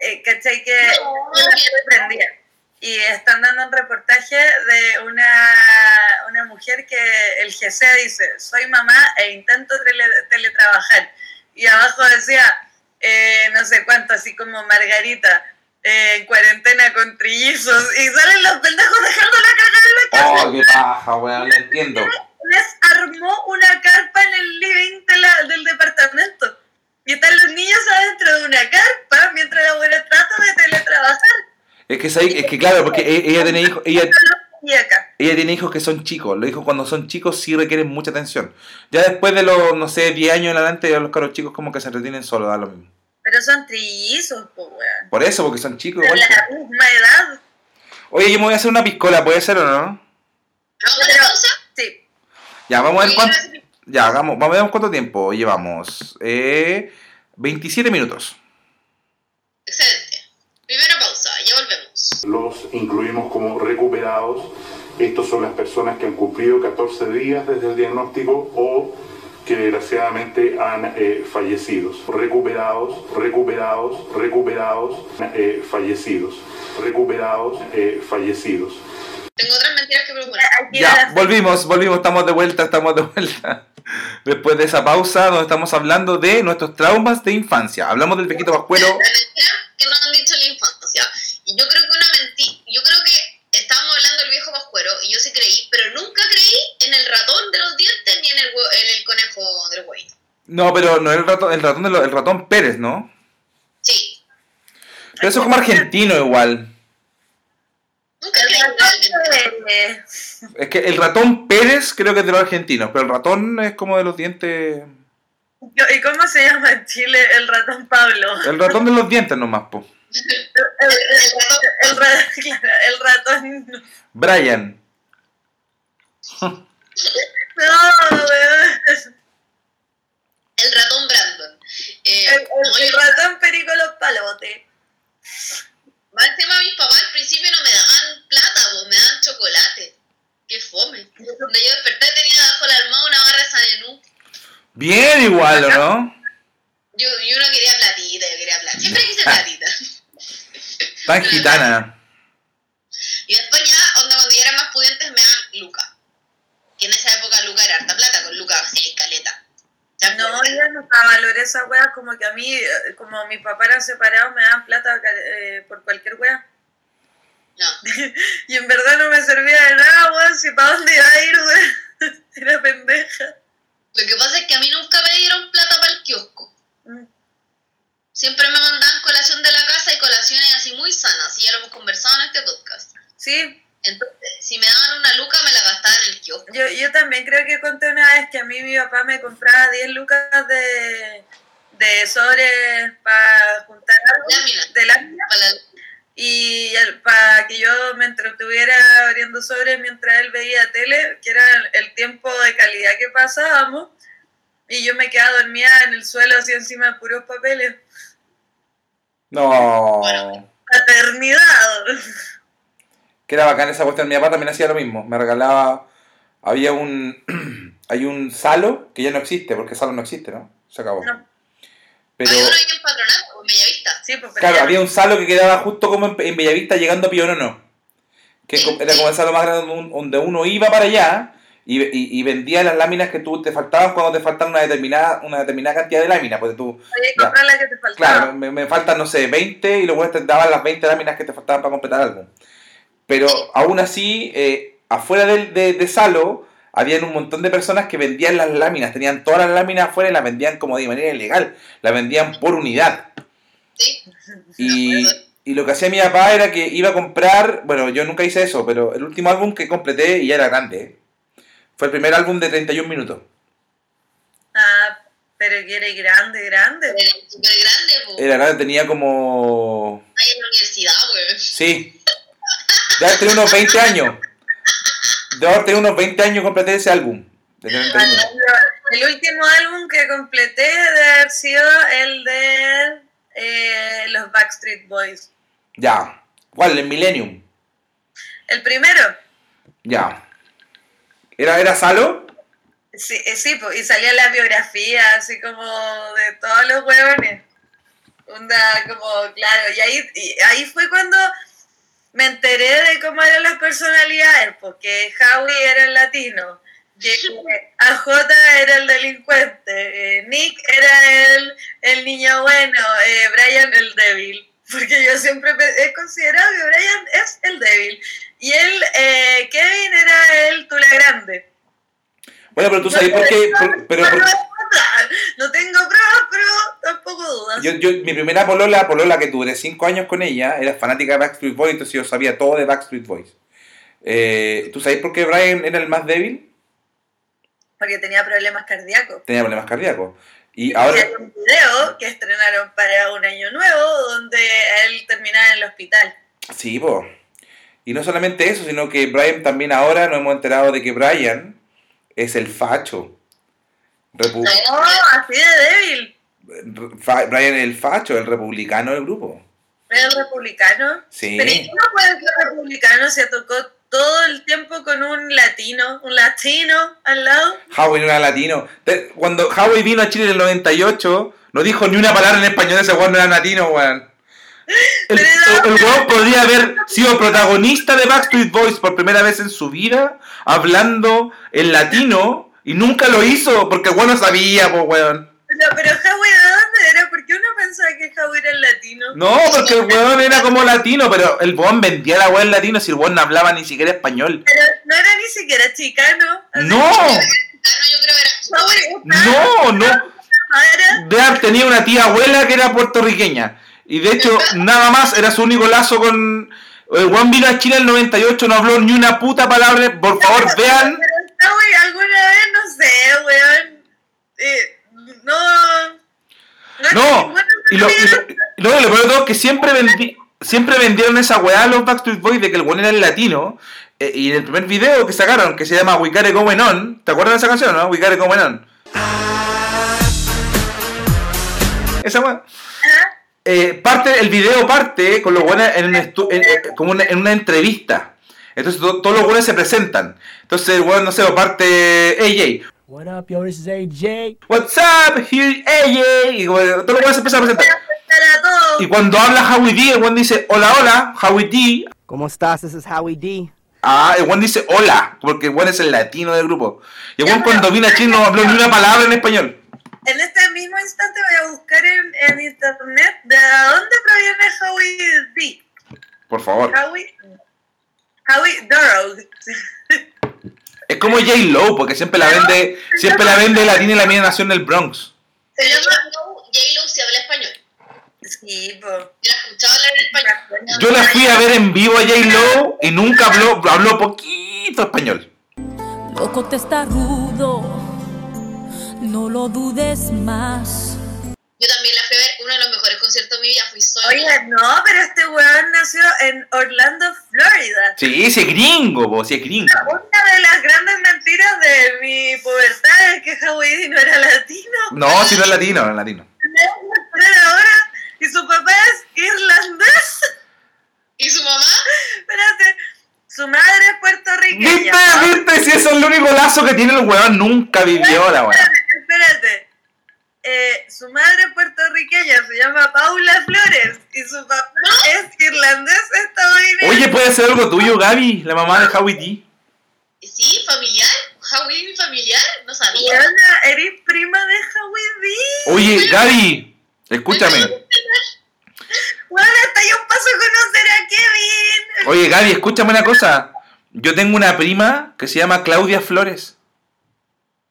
Eh, ¿Cachai? Que No, estoy prendida. Y están dando un reportaje de una, una mujer que el GC dice, soy mamá e intento tele- teletrabajar. Y abajo decía, eh, no sé cuánto, así como Margarita, eh, en cuarentena con trillizos. Y salen los pendejos dejando la caga en la casa. Oh, qué paja, weón, ya entiendo. Les armó una carpa en el living de la- del departamento. Y están los niños adentro de una carpa mientras la abuela trata de teletrabajar. Es que, es que claro, porque e- ella tiene hijos, ella, Y acá. ella tiene hijos que son chicos. Los hijos cuando son chicos sí requieren mucha atención. Ya después de los, no sé, 10 años en adelante, ya los caros chicos como que se retienen solos, da lo mismo. Pero son trillizos, pues, weón. Por eso, porque son chicos De igual. la misma edad. Oye, yo me voy a hacer una piscola, ¿puede ser o no? ¿Vamos pausa? Sí. Ya, vamos a ver cuánto. Ya, hagamos, vamos a ver cuánto tiempo llevamos. Eh, 27 minutos. Excelente. Primera pausa, ya volvemos. Los incluimos como recuperados. Estos son las personas que han cumplido 14 días desde el diagnóstico o que desgraciadamente han eh, fallecido. Recuperados, recuperados, recuperados, eh, fallecidos. Recuperados, eh, fallecidos. Tengo otras mentiras que proponer. Aquí Ya, volvimos, volvimos, estamos de vuelta, estamos de vuelta. Después de esa pausa, donde estamos hablando de nuestros traumas de infancia. Hablamos del Pequito Pascuero. La mentira que nos han dicho. Y yo creo que una mentira. Yo creo que estábamos hablando del viejo pascuero y yo sí creí, pero nunca creí en el ratón de los dientes ni en el, en el conejo del huevo. No, pero no el ratón, el ratón, de lo- el ratón Pérez, ¿no? Sí. Pero eso es como argentino igual. Nunca el creí Es que el ratón Pérez creo que es de los argentinos, pero el ratón es como de los dientes. ¿Y cómo se llama en Chile el ratón Pablo? El ratón de los dientes nomás, po. El, el- el el ratón. Brian. No, weón. El ratón Brandon. Eh, El, ratón perico los palotes. Más encima mis papás al principio no me daban plata, pues, me daban chocolate. Qué fome. Cuando yo desperté tenía bajo la almohada una barra de Sanenú. Bien igual, ¿o no? Yo, yo no quería platita, yo quería platita. Siempre quise platita. Tan gitana. Y después ya, onda, cuando ya eran más pudientes me daban Luca. Que en esa época Luca era harta plata, con Luca hacía caleta. ¿Se No, yo nunca valoré esa wea como que a mí, eh, como mis papás eran separados, me daban plata eh, por cualquier wea. No. Y en verdad no me servía de nada, weón, si para dónde iba a ir, weón. Era pendeja. Lo que pasa es que a mí nunca me dieron plata para el kiosco. Mm. Siempre me mandaban colación de la casa y colaciones así muy sanas. Y ya lo hemos conversado en este podcast. Sí, Entonces, si me daban una luca, me la gastaba en el kiosco. yo, yo también creo que conté una vez que a mí mi papá me compraba 10 lucas de, de sobres para juntar algo Láminas. de lámina Para la- y para que yo me entretuviera abriendo sobres mientras él veía tele, que era el tiempo de calidad que pasábamos, y yo me quedaba dormida en el suelo así encima de puros papeles. No. Paternidad. Que era bacán esa cuestión. Mi papá también hacía lo mismo. Me regalaba. Había un. Hay un Salo que ya no existe, porque Salo no existe, ¿no? Se acabó. No. Pero. Hay uno en Patronato, en Bellavista. Sí, pues, Claro, había un Salo que quedaba justo como en, en Bellavista llegando a Pionono. Que co- era como el Salo más grande donde un- donde uno iba para allá y, y- y vendía las láminas que tú te faltaban cuando te faltan una determinada, una determinada cantidad de láminas. Porque tú, Había que ya. comprar la que te faltaba. claro, me, me faltan, no sé, 20 y luego te daban las 20 láminas que te faltaban para completar algo. Pero aún así, eh, afuera del- de, de Salo, habían un montón de personas que vendían las láminas, tenían todas las láminas afuera y las vendían como de manera ilegal, las vendían por unidad. Sí. Y, y lo que hacía mi papá era que iba a comprar, bueno, yo nunca hice eso, pero el último álbum que completé, y ya era grande, ¿eh? fue el primer álbum de 31 minutos. Ah, pero que era grande, grande. Era súper grande, po. Era grande, tenía como... Ahí en la universidad, güey. Sí. Haber tenido unos 20 años. De haber tenido unos 20 años completé ese álbum. De 31 minutos. El último álbum que completé debe haber sido el de eh, los Backstreet Boys. Ya. ¿Cuál? El Millennium. El primero, Ya. ¿Era, era Salo? sí, eh, sí y salía la biografía, así como de todos los huevones. Onda, como, claro, y ahí, y ahí fue cuando me enteré de cómo eran las personalidades, porque Howie era el latino, que AJ era el delincuente, eh, Nick era el, el niño bueno, eh, Brian el débil, porque yo siempre he considerado que Brian es el débil, y él, eh, Kevin era el Tula Grande. Bueno, pero tú sabes por qué... pero, No tengo tampoco dudas. yo, yo, mi primera polola, polola que duré 5 años con ella, era fanática de Backstreet Boys, entonces yo sabía todo de Backstreet Boys. Eh, ¿Tú sabes por qué Brian era el más débil? Porque tenía problemas cardíacos. Tenía problemas cardíacos. Y ahora... Hay un video que estrenaron para un año nuevo donde él terminaba en el hospital. Sí, po. Y no solamente eso, sino que Brian también ahora nos hemos enterado de que Brian es el facho. Repu- No, así de débil. Brian el facho, el republicano del grupo. El republicano. Sí. Pero ¿y cómo puede ser republicano si tocó todo el tiempo con un latino, un latino al lado? Howie no era latino. Cuando Howie vino a Chile en el 98, no dijo ni una palabra en español, ese weón no era latino, weón. El, el, el weón podría haber sido protagonista de Backstreet Boys por primera vez en su vida, hablando en latino, y nunca lo hizo, porque el weón no sabía, pues weón. Pero, pero Howie, ¿de dónde era? ¿Por qué uno pensaba que Howie era el latino? No, porque el weón era como latino, pero el weón vendía la weón latino si el weón no hablaba ni siquiera español. Pero no era ni siquiera chicano. ¡No! Ah, no, yo creo que era. Howie ¡No! ¡No! era Dear tenía una tía abuela que era puertorriqueña. Y de hecho, nada más era su único lazo con. El Juan vino a Chile en el 98, no habló ni una puta palabra. Por favor, vean. Pero alguna vez, no sé, weón. eh, no. No, y lo, y lo, y lo, lo peor de todo que siempre, vendi- siempre vendieron esa weá a los Backstreet Boys de que el weón era el latino. eh, y en el primer video que sacaron, que se llama We Got It Going On, ¿te acuerdas de esa canción, no? We Got It Going On. Esa weá. eh, parte, el video parte con los buenos en, estu- en- en- como una, en una entrevista. Entonces to- todos los buenos se presentan. Entonces el weón, no sé, parte AJ. What up, yo? This is AJ. What's up? Here AJ. Y como, todos los buenos se empiezan a presentar. Todo. Y cuando habla Howie D, el weón dice, hola, hola, Howie D. ¿Cómo estás? This is Howie D. Ah, el weón dice hola, porque el weón es el latino del grupo. Y el weón cuando vino a Chile no habló ni una palabra en español. En este mismo instante voy a buscar en, en internet de dónde proviene Howie D. Por favor. Howie. Howie Dorough. Es como J Lo, porque siempre la vende, siempre la vende latina y la mía nació en el Bronx. Se llama J-Lo si habla español. Sí, po. Yo la he escuchado hablar en español. Yo la fui a ver en vivo a J Lo y nunca habló, habló poquito español. Loco te está rudo, no lo dudes más. Yo también la fui a ver uno de los mejores conciertos de mi vida. Fui sola. Oye, no, pero este weón nació en Orlando, Florida. Sí, si es gringo, po, si es gringo. Una de las grandes mentiras de mi pubertad es que Howie D no era latino. No, si no es latino, no es latino. Ahora, y su papá es irlandés. ¿Y su mamá? Espérate, su madre es puertorriqueña. ¿Viste? ¿Viste? Si eso es el único lazo que tiene el weón, nunca vivió la weón. Espérate, espérate. Eh, su madre es puertorriqueña, se llama Paula Flores. Y su papá es irlandés estadounidense. Oye, puede ser algo tuyo, Gaby, la mamá de Howie D. Sí, familiar. Howie mi familiar. No sabía. Weona, eres prima de Howie D. Oye, Gaby, escúchame. Bueno, hasta yo paso a conocer a Kevin. Oye, Gaby, escúchame una cosa. Yo tengo una prima que se llama Claudia Flores.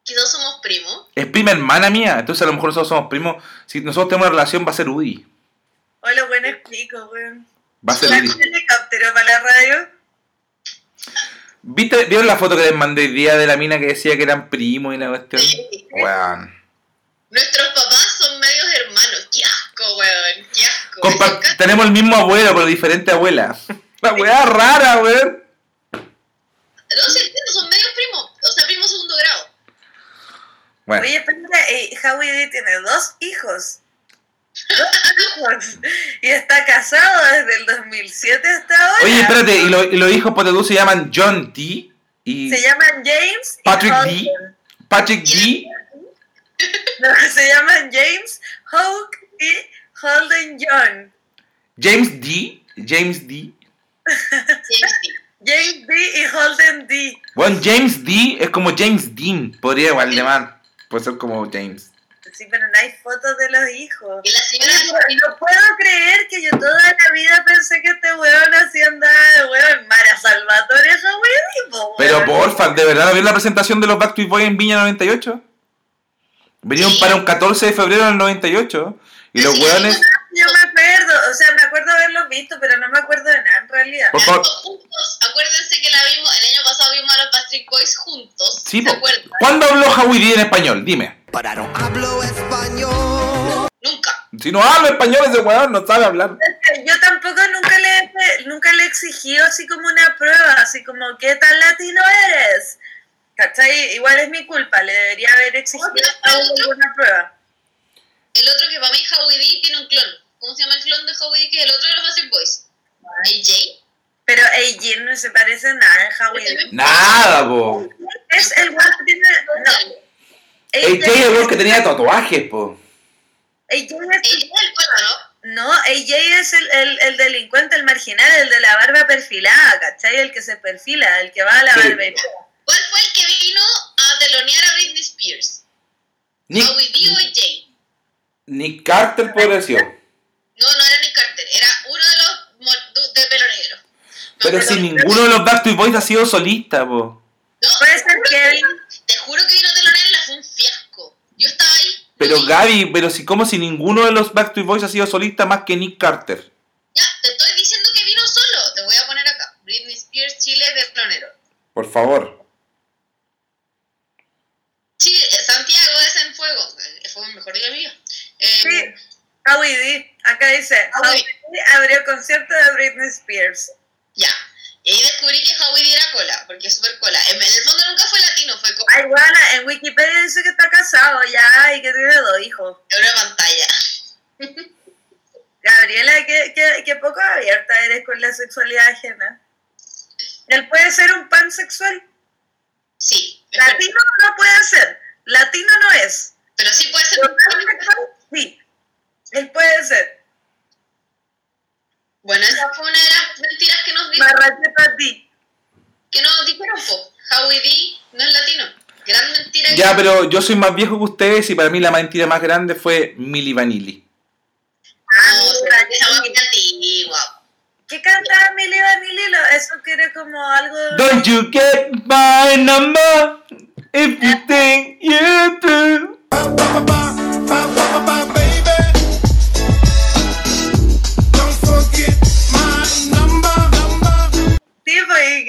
Que no somos primos. Es prima hermana mía, entonces a lo mejor nosotros somos primos. Si nosotros tenemos una relación, va a ser Udi. Hola, buen explico, weón. Va a ser ¿La Udi. helicóptero para la radio? ¿Viste, ¿Vieron la foto que les mandé el día de la mina que decía que eran primos y la cuestión? Sí. Weón. Nuestros papás son medios hermanos. Qué asco, weón. Qué asco. Compa- tenemos el mismo abuelo, pero diferente abuela. La weá rara, weón. No entiende, son medios primos. O sea, primos segundo grado. Bueno, Oye, espérate, eh, Howie D tiene dos hijos. Dos hijos. Y está casado desde el 2007 hasta ahora. oye, espérate, y, lo- y los hijos tú se llaman John D. y Se llaman James y Patrick D. Patrick D. No, se llaman James, Hawk y Holden John. James D. James D. Sí, sí. James D y Holden D. Bueno, James D es como James Dean. Podría igual llamar. Puede ser como James. Sí, pero no hay fotos de los hijos. Y la señora. Oye, no puedo creer que yo toda la vida pensé que este weón andaba de weón. Mara Salvatore D, po, Pero weón. porfa, ¿de verdad no vieron la presentación de los Backstreet Boys en Viña 98? Vinieron Sí. para un 14 de febrero del 98. Y los Sí. weones. Yo me acuerdo, o sea, me acuerdo haberlos visto, pero no me acuerdo de nada en realidad. Por favor. juntos. Acuérdense que la vimos. El año pasado vimos a los Backstreet Boys juntos. Sí, ¿Se po. acuerdan? ¿Cuándo habló Howie D en español? Dime. Hablo español. Nunca. Si no habla español ese weón, no sabe hablar. Yo tampoco nunca le, nunca le exigí así como una prueba, así como, ¿qué tan latino eres? ¿Cachai? Igual es mi culpa, le debería haber exigido alguna prueba. El otro que para mí Howie D tiene un clon. ¿Cómo se llama el clon de Howie D? Que es el otro de los Backstreet Boys. AJ. Pero AJ no se parece nada en Howie. Nada, po. Es el weón que tiene... No. Jay es el que tenía tatuajes, po. AJ es AJ es el ¿no? No, AJ es el, el, el delincuente, el marginal, el de la barba perfilada, ¿cachai? El que se perfila, el que va a la Sí. barbería. ¿Cuál fue el que vino a telonear a Britney Spears? Nick, ¿Howie D o AJ? Nick Carter ser. No, no era Nick Carter. Era uno de los de pelo negro. Me Pero si ninguno de los Backstreet Boys ha sido solista, po. No, Puede te ser juro que Kevin. vino- Te juro que vino a telonearla, fue un fiasco. Yo estaba ahí. Pero Gaby, pero si como si ninguno de los Backstreet Boys ha sido solista más que Nick Carter. Ya, te estoy diciendo que vino solo. Te voy a poner acá. Britney Spears, Chile, de telonero. Por favor. Chile, Santiago es en fuego. Eh, Fue el mejor día mío. Eh, Sí, Howie D. Acá dice, Howie. D abrió concierto de Britney Spears. Ya. Y ahí descubrí que Howie D era cola, porque es súper cola. En el fondo nunca fue latino, fue como Ay, bueno, en Wikipedia dice que está casado ya y que tiene dos hijos. en una pantalla. Gabriela, qué, qué, qué poco abierta eres con la sexualidad ajena. Él puede ser un pansexual. Sí. Latino no puede ser. Latino no es. Pero sí puede ser un pansexual, sí. Él puede ser. Bueno, esa fue una de las mentiras que nos dijo, ti. que nos dijeron, po. Howie D no es latino. Gran mentira. que- Ya, pero yo soy más viejo que ustedes y para mí la mentira más grande fue Milli Vanilli. Ah, No, esa antigua. ¿Qué cantaba Milly Vanilli? Lo- Eso quiere como algo... Don't you get my number if you think you do.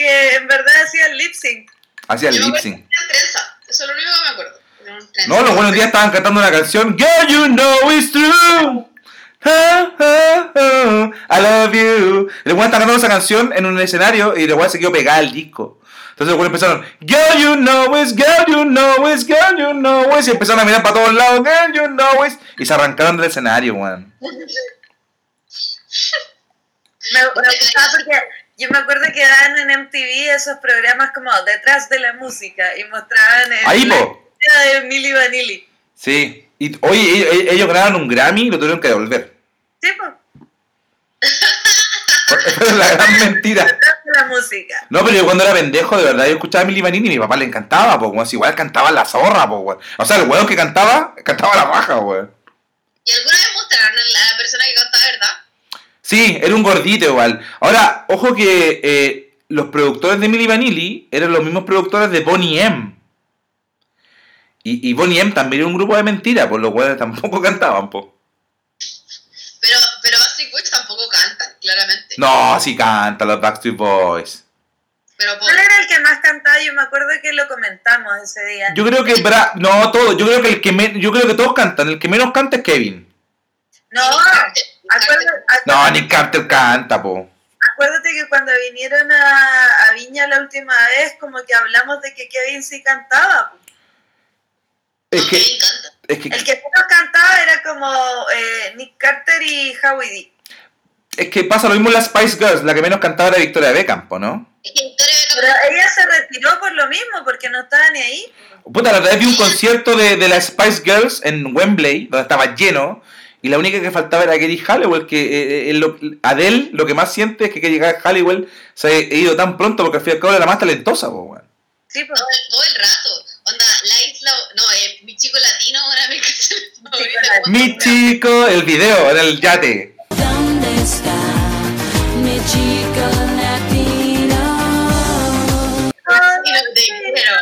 Que en verdad hacía el lip sync. Hacía lip sync. trenza. Eso es lo único que me acuerdo. No, los buenos días estaban cantando una canción. Girl, you know it's true. Ah, ah, ah, I love you. Y el weón está cantando esa canción en un escenario y el weón se quedó pegada al disco. Entonces weón empezaron, Girl, you know it, girl, you know it, girl, you know it. Y empezaron a mirar para todos lados, girl, you know it. Y se arrancaron del escenario, weón. Me, me gustaba porque yo me acuerdo que daban en MTV esos programas como detrás de la música y mostraban el, Ahí, la po. de Milli Vanilli. Sí. Y oye, ellos, ellos ganaron un Grammy y lo tuvieron que devolver. Sí, pues, Es la gran mentira. detrás de la música. No, pero yo cuando era pendejo, de verdad, yo escuchaba a Milly Vanilli y mi papá le encantaba, weón. Si Igual cantaba la zorra, weón. O sea, el weón que cantaba, cantaba la raja, weón. ¿Y alguna vez mostraron a la persona que canta verdad? Sí, era un gordito igual. Ahora, ojo que eh, los productores de Milli Vanilli eran los mismos productores de Bonnie M. Y, y Bonnie M también era un grupo de mentiras, por lo cual tampoco cantaban, po. Pero, pero Backstreet Boys tampoco cantan, claramente. No, sí cantan los Backstreet Boys. Pero. ¿Cuál era el que más cantaba? Yo me acuerdo que lo comentamos ese día. Yo creo que Bra no todo, yo creo que el que me- yo creo que todos cantan, el que menos canta es Kevin. No, Acuérdate. No, Nick Carter canta, po. acuérdate que cuando vinieron a, a Viña la última vez, como que hablamos de que Kevin sí cantaba. po. Es No, que, es El que menos cantaba era como eh, Nick Carter y Howie D. Es que pasa lo mismo en las Spice Girls, la que menos cantaba era Victoria Beckham, ¿no? Pero ella se retiró por lo mismo, porque no estaba ni ahí. Puta, la vez vi un concierto de, de las Spice Girls en Wembley, donde estaba lleno, y la única que faltaba era Gary Halliwell, que eh, eh, lo- Adele lo que más siente es que Gary Halliwell se ha ido tan pronto porque al fin y al cabo era la más talentosa, po, weón. Sí, pues. todo el, todo el rato. Onda, la isla, no, eh, mi chico latino, ahora me favorita. latino. Mi chico, el video, era el yate. ¿Dónde está mi chico latino? Y no te quiero.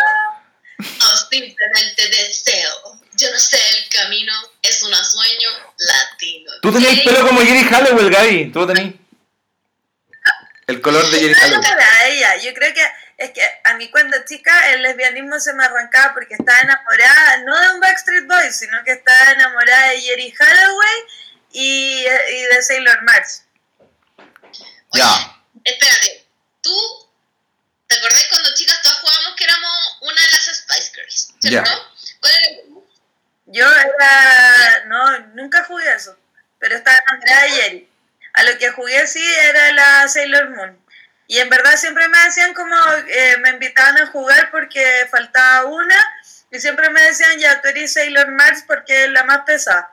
Deseo. Yo no sé el camino, es un sueño latino. Tú tenías el pelo como Gary Halliwell, Gaby. Tú lo tenías. El color de Gary No Halliwell. para ella. Yo creo que es que a mí cuando chica el lesbianismo se me arrancaba porque estaba enamorada, no de un Backstreet Boys, sino que estaba enamorada de Jerry Holloway y, y de Sailor Mars. Oye, Ya. espérate. ¿Tú te acordás cuando chicas todas jugábamos que éramos una de las Spice Girls? ¿Cierto? Ya. ¿Cuál era el Yo era, no, nunca jugué eso, pero estaba enamorada de Jerry. A lo que jugué sí era la Sailor Moon. Y en verdad siempre me decían como, eh, me invitaban a jugar porque faltaba una, y siempre me decían, ya, tú eres Sailor Mars porque es la más pesada.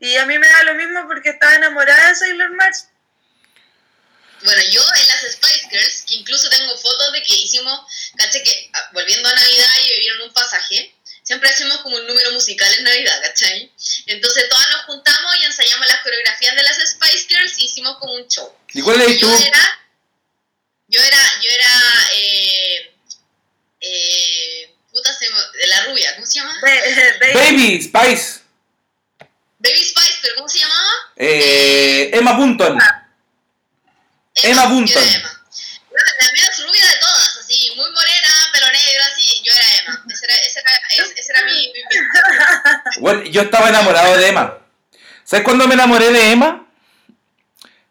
Y a mí me da lo mismo porque estaba enamorada de Sailor Mars. Bueno, yo en las Spice Girls, que incluso tengo fotos de que hicimos, caché que ah, volviendo a Navidad y vivieron un pasaje, siempre hacemos como un número musical en Navidad, ¿cachai? Entonces todas nos juntamos y ensayamos las coreografías de las Spice Girls y hicimos como un show. ¿Y cuál eres tú? Yo era, yo era, yo era, eh, eh, puta, se de la rubia, ¿cómo se llama? Baby, Spice. Baby Spice, pero ¿cómo se llamaba? Eh, Emma Bunton. Emma yo Bunton. era Emma. La Bueno, yo estaba enamorado de Emma. ¿Sabes cuándo me enamoré de Emma?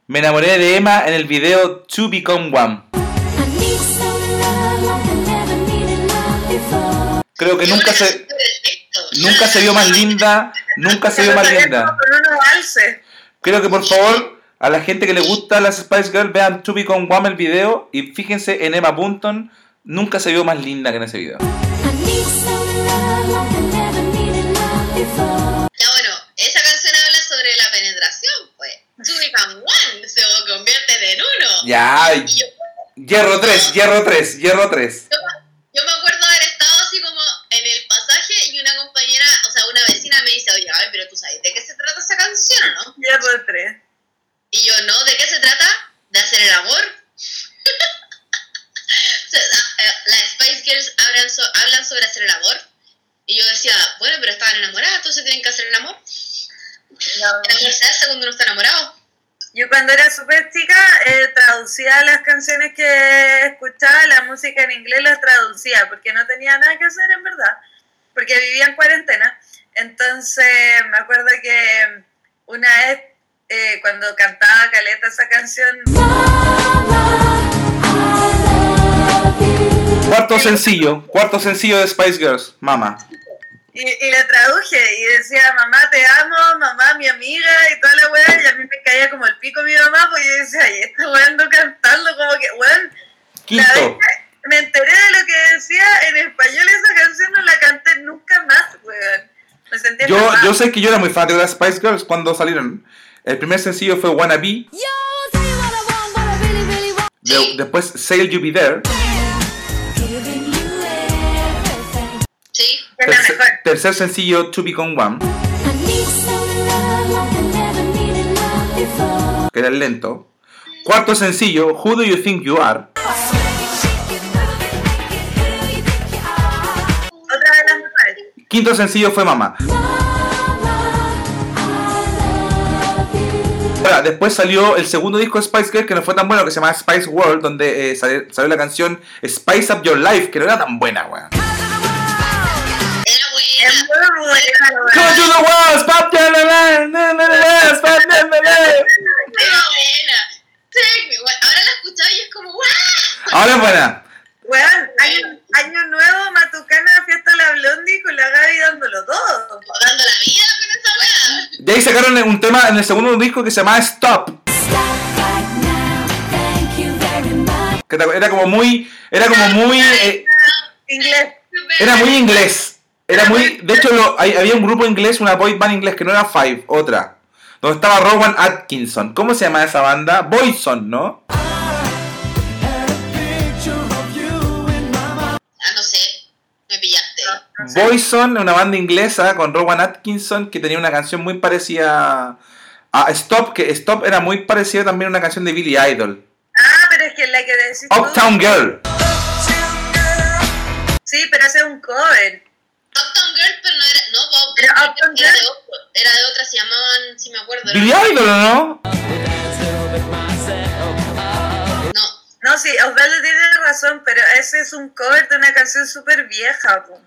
Me enamoré de Emma en el video To Become One. Creo que nunca se, nunca se vio más linda, nunca se vio más linda. Creo que por favor, a la gente que le gusta las Spice Girls, vean To Become One el video y fíjense en Emma Bunton. Nunca se vio más linda que en ese video. Become one, se convierte en uno. Ya, yo, hierro 3, hierro 3, hierro 3. yo, yo me acuerdo haber estado así como en el pasaje y una compañera, o sea, una vecina me dice, oye, ay, pero tú sabes de qué se trata esa canción, ¿o no? Hierro 3. Y yo, no, ¿de qué se trata? ¿De hacer el amor? O sea, a- a- las Spice Girls hablan, so- hablan sobre hacer el amor. Y yo decía, bueno, pero estaban enamoradas, entonces tienen que hacer el amor. El amor se hace cuando uno está enamorado. Yo cuando era súper chica eh, traducía las canciones que escuchaba, la música en inglés las traducía, porque no tenía nada que hacer en verdad, porque vivía en cuarentena. Entonces me acuerdo que una vez eh, cuando cantaba Caleta esa canción. Cuarto sencillo, cuarto sencillo de Spice Girls, Mama. Y, y le traduje y decía, mamá te amo, mamá mi amiga y toda la weá. Y a mí me caía como el pico mi mamá, porque yo decía, ay, esta weá ando cantando, como que, weón. la Quinto, vez que me enteré de lo que decía en español esa canción, no la canté nunca más, weón. Me sentía yo, yo sé que yo era muy fan de las Spice Girls cuando salieron. El primer sencillo fue Wanna Be, de- después Sail You Be There, tercer, sencillo To Become One, que era el lento. Cuarto sencillo, Who Do You Think You Are, Otra de las mejores. quinto sencillo fue Mama. Ahora, después salió el segundo disco de Spice Girls que no fue tan bueno, que se llama Spice World, donde eh, salió, salió la canción Spice Up Your Life, que no era tan buena, weón. Come to the na, na, na, na, stop your life. Era buena. Take me. Bueno, Ahora la escuchaba y es como, ¡guau! Ahora es buena. Weón, año, año nuevo, Matucana, fiesta de la Blondie con la Gaby dándolo todo. Dando la vida con esa weá. De ahí sacaron un tema en el segundo disco que se llamaba Stop. Era como muy. Era como muy. eh, Inglés. era muy inglés. Era muy. De hecho, lo- hay- había un grupo inglés, una boy band inglés que no era Five, otra. Donde estaba Rowan Atkinson. ¿Cómo se llama esa banda? Boyson, ¿no? Ah, no sé. Me pillaste. Boyson, una banda inglesa con Rowan Atkinson que tenía una canción muy parecida a Stop, que Stop era muy parecida también a una canción de Billy Idol. Ah, pero es que la que decís tú- Uptown Girl. Sí, pero ese es un cover. Pero no era. No, Uptown era de otro. Era de otra, se llamaban, si me acuerdo. Billy Idol, ¿o no? No. No, sí, Osvaldo tiene razón, pero ese es un cover de una canción súper vieja. po.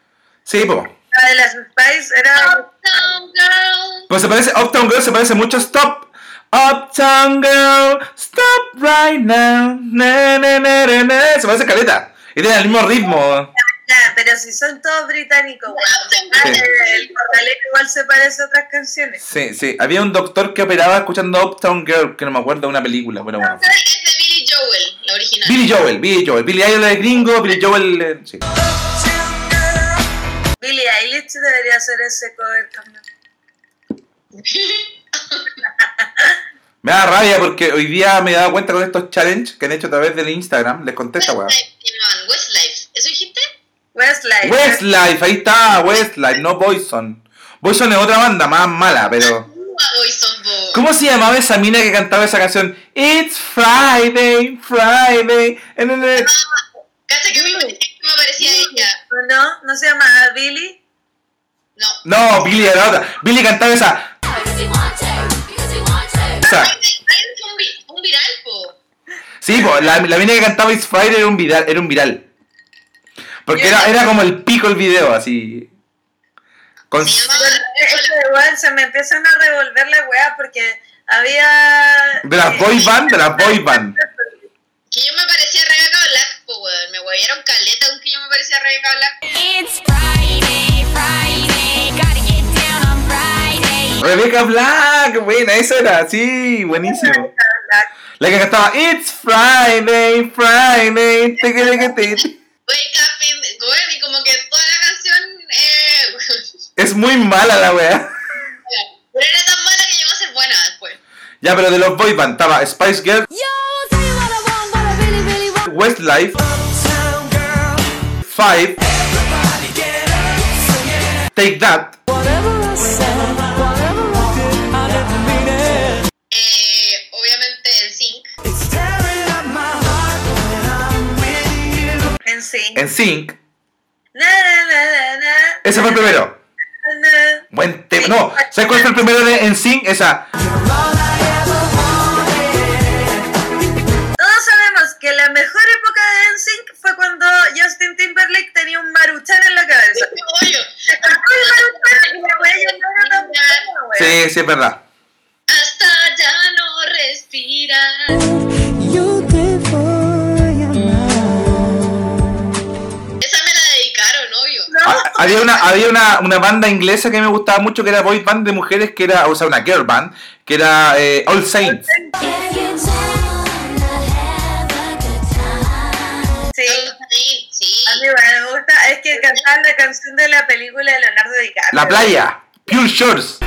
Sí, po. La de las Spice era... Uptown Girl. Pues se parece, Uptown Girl se parece mucho a Stop. Uptown Girl, stop right now. Na, na, na, na, na. Se parece a caleta. Y tiene el mismo ritmo. Ya, pero si son todos británicos, Uptown bueno, Sí. el Corralero igual se parece a otras canciones. Sí, sí. Había un doctor que operaba escuchando Uptown Girl, que no me acuerdo de una película, pero bueno. Es de Billy Joel, la original. Billy Joel, Billy Joel. Billy Idol es gringo, Billy Joel. eh, sí. Billie Eilish debería hacer ese cover también. Me da rabia porque hoy día me he dado cuenta con estos challenges que han hecho a través del Instagram. Les conté esta weá. Westlife, Westlife. ¿Eso dijiste? Westlife. Westlife, ahí está, Westlife, no Boyson. Boyson es otra banda más mala, pero. ¿Cómo se llamaba esa mina que cantaba esa canción? It's Friday, Friday. and then it- Cacha que me parecía, que me parecía ella. ¿O no? ¿No se llama Billy? No. No, Billy era otra. Billy cantaba esa. esa. Un viral, po. Sí, po, la, la mina que cantaba It's Friday era un viral. Era un viral. Porque era, era como el pico el video, así. Con, igual se me empiezan a revolver la weá porque había... de las boy band, de las boy band. Que yo me parecía a Rebecca Black, po, weón. Me huevearon caleta con que yo me parecía a Rebecca Black. It's Friday, Friday, gotta get down on Friday. Rebecca Black, buena, esa era, sí, buenísimo. La que cantaba It's Friday, Friday. te, que, te, como que toda la canción, eh, Es muy mala la wea. pero era tan mala que llegó a ser buena después. Ya, pero de los boy band estaba Spice Girl, Yo, want, really, really. Westlife, Five, Take That, Eh, obviamente en Sync. En sí. En Sync. Na, na, na, na, Ese fue el primero. na. Buen tema. No, ¿sabes cuál fue el primero de En Sync? Esa. Todos sabemos que la mejor época de NSYNC fue cuando Justin Timberlake tenía un maruchan en la cabeza. No buena, wea. Sí, sí, es verdad. Hasta ya Había una, había una, una banda inglesa que me gustaba mucho que era boy band de mujeres que era, o sea, una girl band, que era eh, All Saints. Sí, Sí, sí. a mí me gusta. Es que cantaban la canción de la película de Leonardo DiCaprio. La playa, Pure Shores.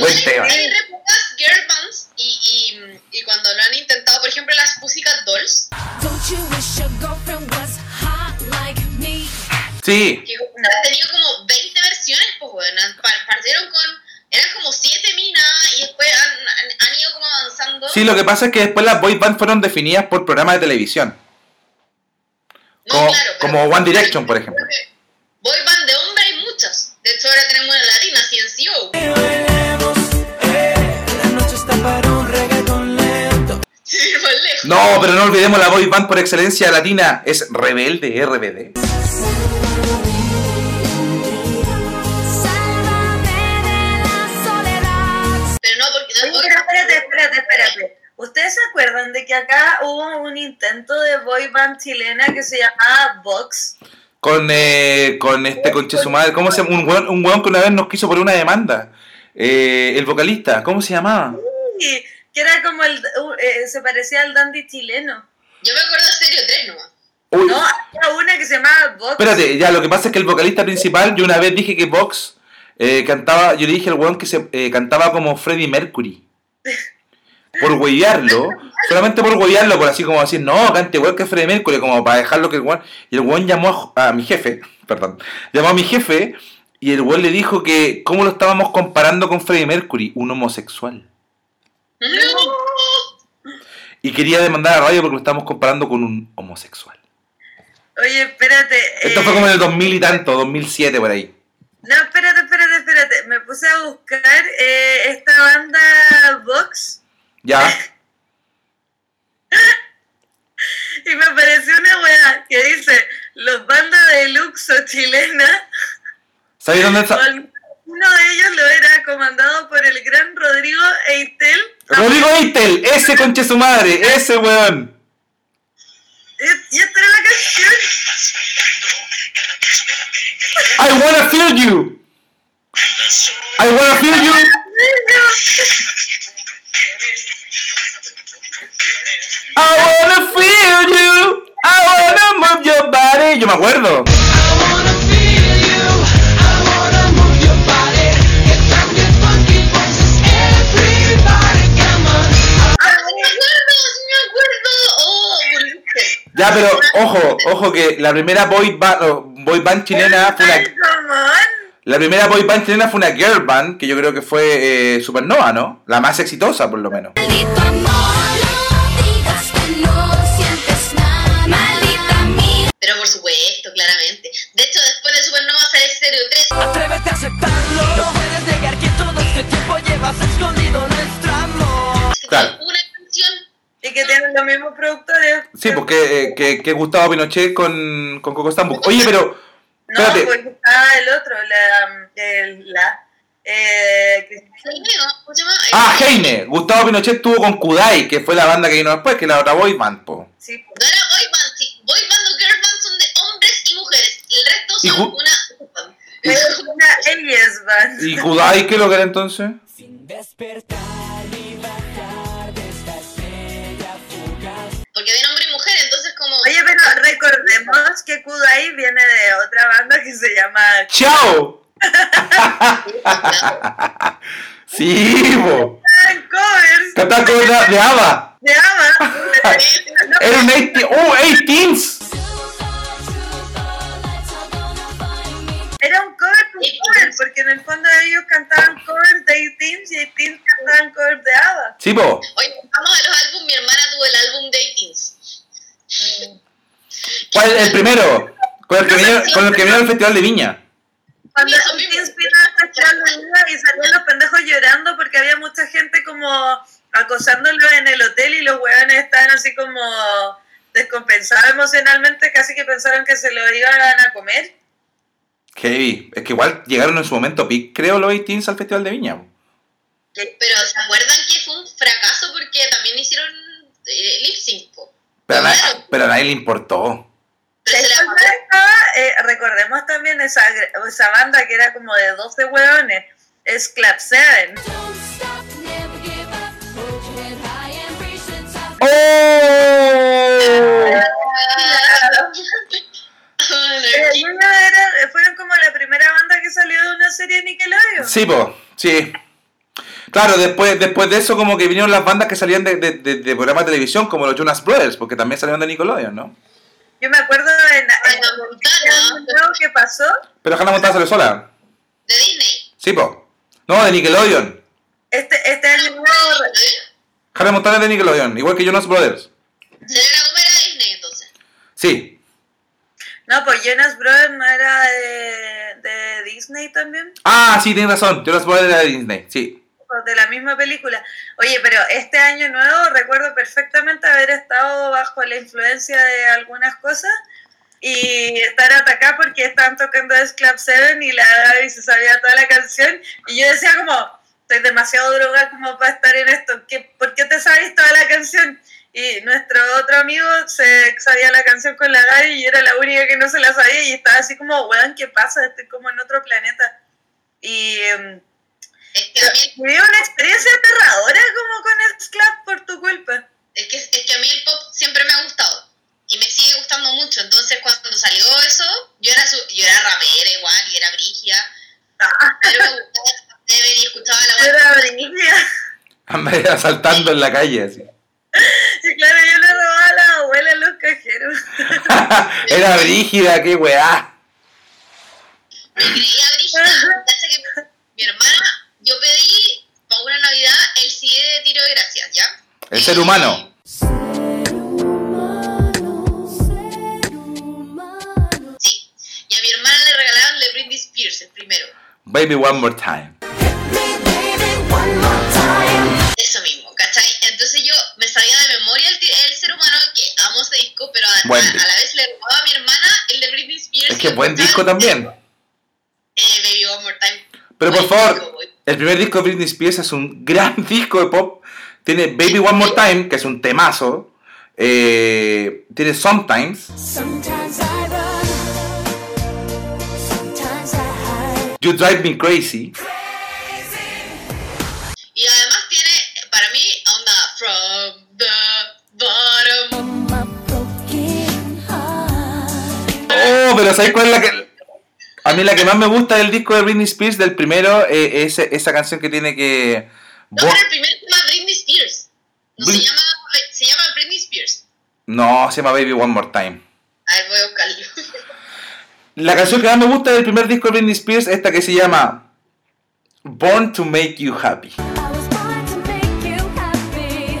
Buen tema. girl y, cuando lo han intentado, por ejemplo, las Pussycat Dolls, Don't you wish your girlfriend was hot like me? Sí, que han tenido como 20 versiones, pues bueno, partieron con, eran como 7 minas y después han, ido como avanzando. sí, lo que pasa es que después las boy band fueron definidas por programas de televisión. No, como- claro, como One Direction, por ejemplo. Boy band de hombre hay muchas. De hecho, ahora tenemos una latina, CNCO. Sí, lejos. No, pero no olvidemos la boy band por excelencia latina, es Rebelde, RBD. Pero no, porque no Oye, pero espérate, espérate, espérate. ¿Ustedes se acuerdan de que acá hubo un intento de boy band chilena que se llamaba Vox? Con, eh, con este conche su madre, ¿cómo se llama? Un weón, un weón que una vez nos quiso poner una demanda. Eh, el vocalista, ¿cómo se llamaba? Y que era como el. uh, eh, se parecía al dandy chileno. Yo me acuerdo de Stereo 3 nomás. Uy, No, había una que se llamaba Vox. espérate, ya, lo que pasa es que el vocalista principal, yo una vez dije que Vox eh, cantaba, yo le dije al weón que se eh, cantaba como Freddie Mercury. Por huevearlo, solamente por huevearlo, por así como decir, no, cante igual que Freddie Mercury, como para dejarlo que el weón. Y el weón llamó a, a mi jefe, perdón, llamó a mi jefe y el weón le dijo que cómo lo estábamos comparando con Freddie Mercury, un homosexual. Y quería demandar a radio porque lo estábamos comparando con un homosexual. Oye, espérate. Esto eh, fue como en el 2000 y tanto, 2007 por ahí. No, espérate, espérate, espérate. Me puse a buscar eh, esta banda Vox Ya. y me apareció una weá que dice: Los bandas de luxo chilena. ¿Sabéis dónde está? Uno de ellos lo era comandado por el gran Rodrigo Eitel. Rodrigo Eitel, ese conche su madre, ese weón. Y esta era la canción. I wanna feel you. I wanna feel you. I wanna feel you. I wanna move your body. Yo me acuerdo. Ya, pero ojo, ojo que la primera boy band, oh, boy band chilena fue una, la primera boy band chilena fue una girl band que yo creo que fue eh, Supernova, ¿no? La más exitosa por lo menos. Maldito amor, no digas que no sientes nada. Maldita mía. Pero por supuesto, claramente. De hecho, después de Supernova sale Stereo 3. Atrévete a aceptarlo. No puedes negar que todo este tiempo llevas escondido nuestro amor. que Claro. Y que tienen los mismos productores. Sí, porque eh, que, que Gustavo Pinochet con, con Coco Stambuk. Oye, pero No, espérate. pues estaba el otro, la. El, la eh, Ah, Heine. Gustavo Pinochet estuvo con Kudai, que fue la banda que vino después, que la otra boy band, po. Sí, pues. No era boy band, sí. Boy band o girl band son de hombres y mujeres. El resto son una. Es una Aries Band. ¿Y Kudai qué lo que era entonces? Porque había hombre y mujer, entonces como... Oye, pero recordemos que Kudai viene de otra banda que se llama ¡Chao! sí. Eran Covers Cantaban una de ABBA. de ABBA. Era un 18, ¡Oh, 18s! Era un cover con cover, porque en el fondo ellos cantaban covers de 18 y 18 cantaban covers de ABBA. Sí, po. Oye, vamos a los álbumes. Mi hermana tuvo el álbum Datings. ¿Cuál el primero? Con el que vino, con el que vino al Festival de Viña. Cuando. 18 vino al Festival de Viña y salían los pendejos llorando porque había mucha gente como acosándolo en el hotel y los hueones estaban así como descompensados emocionalmente, casi que pensaron que se lo iban a comer. Heavy. Es que igual llegaron en su momento pic, creo, los 18s al Festival de Viña. Pero ¿se acuerdan que fue un fracaso porque también hicieron eh, lip sync? Pero a, nadie, pero a nadie le importó. Pero eh, recordemos también esa, esa banda que era como de 12 hueones, es Club 7. Don't stop, never give up. Hold your head high and reach the top. ¡Oh! Eh, fueron como la primera banda que salió de una serie de Nickelodeon. Sí, po, sí. Claro, después, después de eso como que vinieron las bandas que salían de, de, de- de programas de televisión, como los Jonas Brothers, porque también salieron de Nickelodeon, ¿no? Yo me acuerdo en, en el Montana. nuevo que pasó, Pero Hannah Montana salió sola. De Disney. Sí, po. No, de Nickelodeon. este, este año nuevo, Hannah Montana es de Nickelodeon, igual que Jonas Brothers. Era Disney entonces. Sí. No, pues Jonas Brothers no era de, de Disney también, Ah, sí, tienes razón. Jonas Brothers era de Disney, sí. o de la misma película. Oye, pero este año nuevo recuerdo perfectamente haber estado bajo la influencia de algunas cosas y estar atacada porque estaban tocando Es Club 7 y la Gaby se sabía toda la canción y yo decía como, estoy demasiado droga como para estar en esto, ¿Qué, ¿por qué te sabes toda la canción? Y nuestro otro amigo se sabía la canción con la Gaby y era la única que no se la sabía y estaba así como, weón, ¿qué pasa? Estoy como en otro planeta. Y... em, Es que a mí, Viví una experiencia aterradora como con el club por tu culpa. es que, es que a mí el pop siempre me ha gustado. Y me sigue gustando mucho. Entonces cuando salió eso, yo era, su, yo era rapera igual y era brigia. Ah, Pero me gustaba y escuchaba la yo era brígida. Andaba saltando en la calle, así. Claro, yo le robaba a la abuela en los cajeros. Era brígida, qué weá. Me creía brígida. Que mi hermana, yo pedí para una Navidad el CD de Tiro de Gracias, ¿ya? El ser humano. Sí. Y a mi hermana le regalaron el de Britney Spears, el primero. Baby One More Time. Eso mismo, ¿cachai? Entonces yo me sabía de memoria el, ser humano que amo ese disco, pero a, la vez le robaba a mi hermana el de Britney Spears. Es que buen disco también. Eh, Baby One More Time. Pero por favor, disco, el primer disco de Britney Spears es un gran disco de pop. Tiene Baby One More Time, que es un temazo. Eh, tiene Sometimes. Sometimes I run, sometimes I hide. You Drive Me Crazy. Pero ¿sabes cuál es la que.? A mí la que más me gusta del disco de Britney Spears, del primero, eh, es esa canción que tiene que. No, el primer se llama Britney Spears. No se llama, se llama Britney Spears. No, se llama Baby One More Time. A ver, voy a buscarlo. La canción que más me gusta del primer disco de Britney Spears es esta que se llama Born to Make You Happy. I was born to make you happy.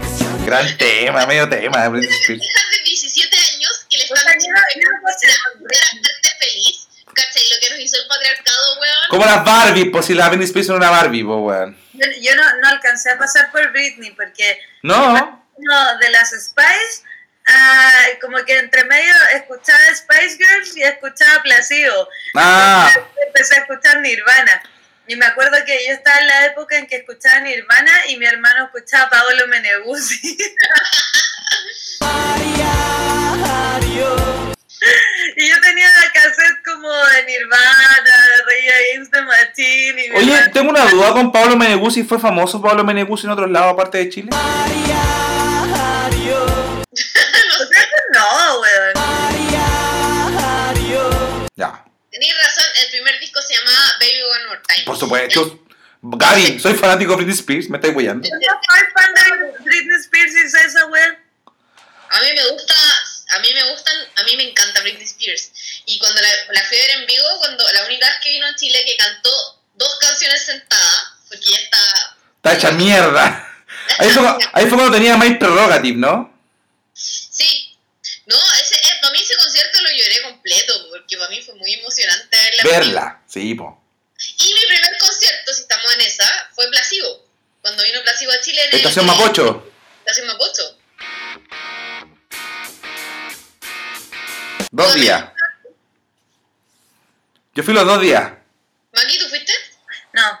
'Cause you're the Gran tema, medio tema de Britney Spears. hijas de 17 años que le O están sea, diciendo yo- que yo no no puedo pueden ser- hacerte feliz. El patriarcado, weón. Como las Barbie, pues si la Britney Spears era una Barbie, pues weón. Yo, yo no, no alcancé a pasar por Britney porque No, no, de las Spice, ah, como que entre medio escuchaba Spice Girls y escuchaba Placido. Ah. Empecé a escuchar Nirvana. Y me acuerdo que yo estaba en la época en que escuchaba Nirvana y mi hermano escuchaba Paolo Meneguzzi. y yo tenía cassette como de Nirvana, de the Machine. Y Oye, tengo una duda con Pablo Meneguzzi. ¿Fue famoso Pablo Meneguzzi en otros lados aparte de Chile? Pues eso no, weón. Ya, Tenéis razón, el primer disco se llamaba Baby One More Time. por supuesto. Gaby, soy fanático de Britney Spears, me estáis guayando. Yo no soy fan de Britney Spears y sé esa weón. A mí me gusta, a mí me gustan, a mí me encanta Britney Spears. Y cuando la, la fui a ver en vivo, cuando la única vez que vino a Chile que cantó dos canciones sentada, porque ya está... Está hecha mierda. Ahí fue, ahí fue cuando tenía más prerogative, ¿no? Sí. No, ese, eh, para mí ese concierto lo lloré completo, porque para mí fue muy emocionante verla. Verla, sí, po. Y mi primer concierto, si estamos en esa, fue Plasivo. Cuando vino Plasivo a Chile en el- Estación Mapocho. Estación Mapocho. Dos días. Yo fui los dos días. Maki, ¿tú fuiste? No.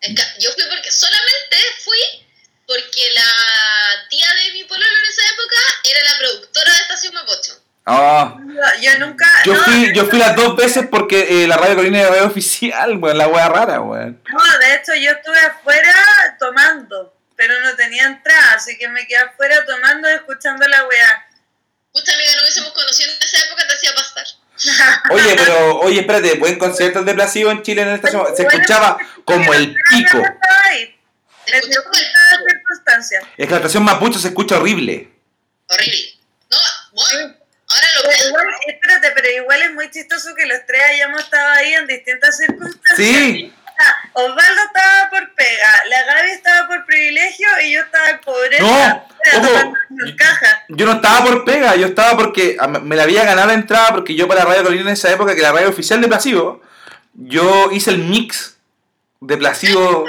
Es que Yo fui porque solamente fui porque la tía de mi pololo en esa época Estación Mapocho. Ah, Yo nunca. yo, no, fui, yo fui las dos veces porque eh, la radio Colina era oficial, weón, la wea rara, weón. No, de hecho yo estuve afuera tomando, pero no tenía entrada, así que me quedé afuera tomando y escuchando la weá. Pucha amiga, no hubiésemos conocido en esa época, te hacía pasar. Oye, pero, oye, espérate, buen concierto de Placebo en Chile en esta semana. Se escuchaba como el pico. El circunstancias. Es que la estación Mapucho se escucha horrible. horrible. No, bueno, ahora lo Pero veo. igual, espérate, pero igual es muy chistoso que los tres hayamos estado ahí en distintas circunstancias. Sí, Osvaldo estaba por pega, la Gaby estaba por privilegio y yo estaba en pobreza. No, ojo. caja. yo no estaba por pega, yo estaba porque ah, me la había ganado la entrada porque yo para Radio Colina en esa época, que la radio oficial de Placebo, yo hice el mix de Placebo.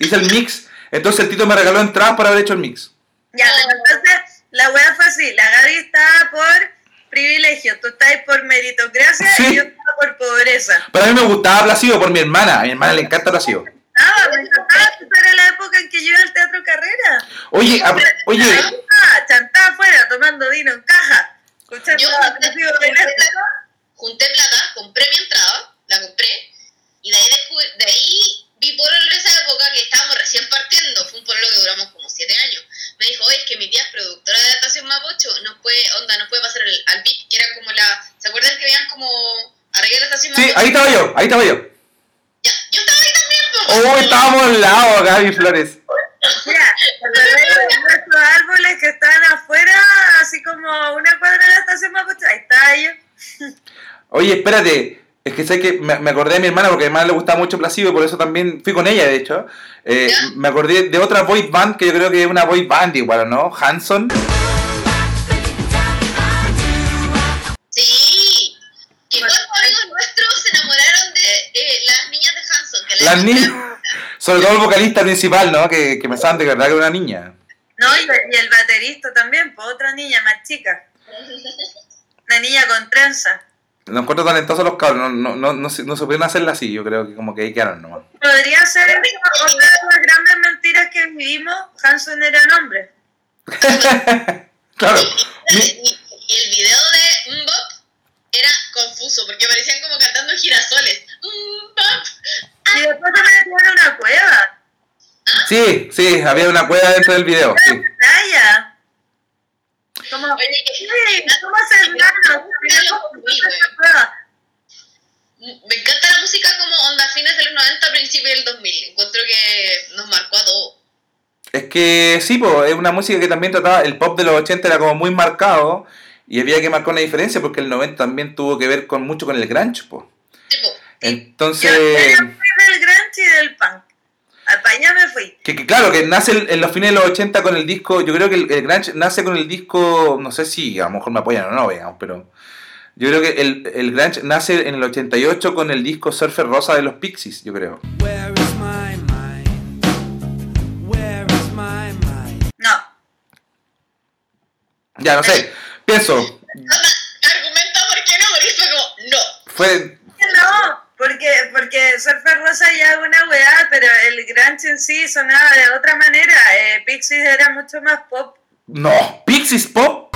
Hice el mix, entonces el Tito me regaló entradas por haber hecho el mix. Ya, entonces la weá fue así, la Gaby estaba por privilegio, tú estás por meritocracia Sí. y yo estaba por pobreza. Pero a mí me gustaba Placebo por mi hermana, a mi hermana le encanta Placebo. Ah, me encantaba, era la época en que yo iba al teatro carrera. Oye, a- oye, chantada afuera, tomando vino en caja. Escuchando Yo junté, junté plata, junté plata, compré mi entrada, la compré, y de ahí, descubrí- de ahí vi por en esa época que estábamos recién partiendo, fue un pueblo que duramos como siete años. Me dijo, oye, es que mi tía es productora de la estación Mapocho, nos puede, onda, nos puede pasar el, al VIP, que era como la, ¿se acuerdan que veían como arriba de la estación sí, Mapocho? ahí estaba yo, ahí estaba yo. Ya, yo estaba ahí también, po. Oh, estábamos al lado, Gaby Flores. Mira, nuestros árboles que están afuera, así como una cuadra de la estación Mapocho, ahí está ellos. Oye, espérate. Es que sé que me, me acordé de mi hermana porque a mi hermana le gustaba mucho Placebo y por eso también fui con ella, de hecho. Eh, me acordé de otra boy band que yo creo que es una boy band igual, ¿no? Hanson. Sí, que cuatro amigos nuestros se enamoraron de eh, las niñas de Hanson. Que Las niñas. Sobre todo el vocalista principal, ¿no? Que, que me saben de verdad que era una niña. No, y, y el baterista también, pues otra niña más chica. Una niña con trenza. No encuentro talentosos los cabros, no, no, no, no, se- no supieron hacerla así, yo creo que como que ahí quedaron nomás. Podría ser otra de las grandes mentiras que vivimos. Hanson era nombre. claro. Y, el video de Mbop era confuso porque parecían como cantando girasoles. Mbop. Y después se metieron en una cueva. Sí, sí, había una cueva dentro del video. Una Sí. playa. Como, Oye, sí, ¿cómo se llama? Me encanta la música como onda fines de los 90, principios del 2000. Encuentro que nos marcó a todos. Es que sí, pues, es una música que también trataba, el pop de los 80 era como muy marcado y había que marcar una diferencia porque el 90 también tuvo que ver con mucho con el grunge. Tipo, Entonces, del grunge y del punk. Me fui. que, que claro, que nace el- en los fines de los 80 con el disco, yo creo que el, el grunge nace con el disco, no sé si a lo mejor me apoyan o no, veamos, pero yo creo que el, el grunge nace en el 88 con el disco Surfer Rosa de los Pixies, yo creo. Where is my mind? Where is my mind? No. Ya, no sé, pienso, argumenta por qué no, porque fue como, no. fue... Porque, porque Surfer Rosa ya es una weá, pero el grunge en sí sonaba de otra manera. Eh, Pixies era mucho más pop. No, Pixies Pop.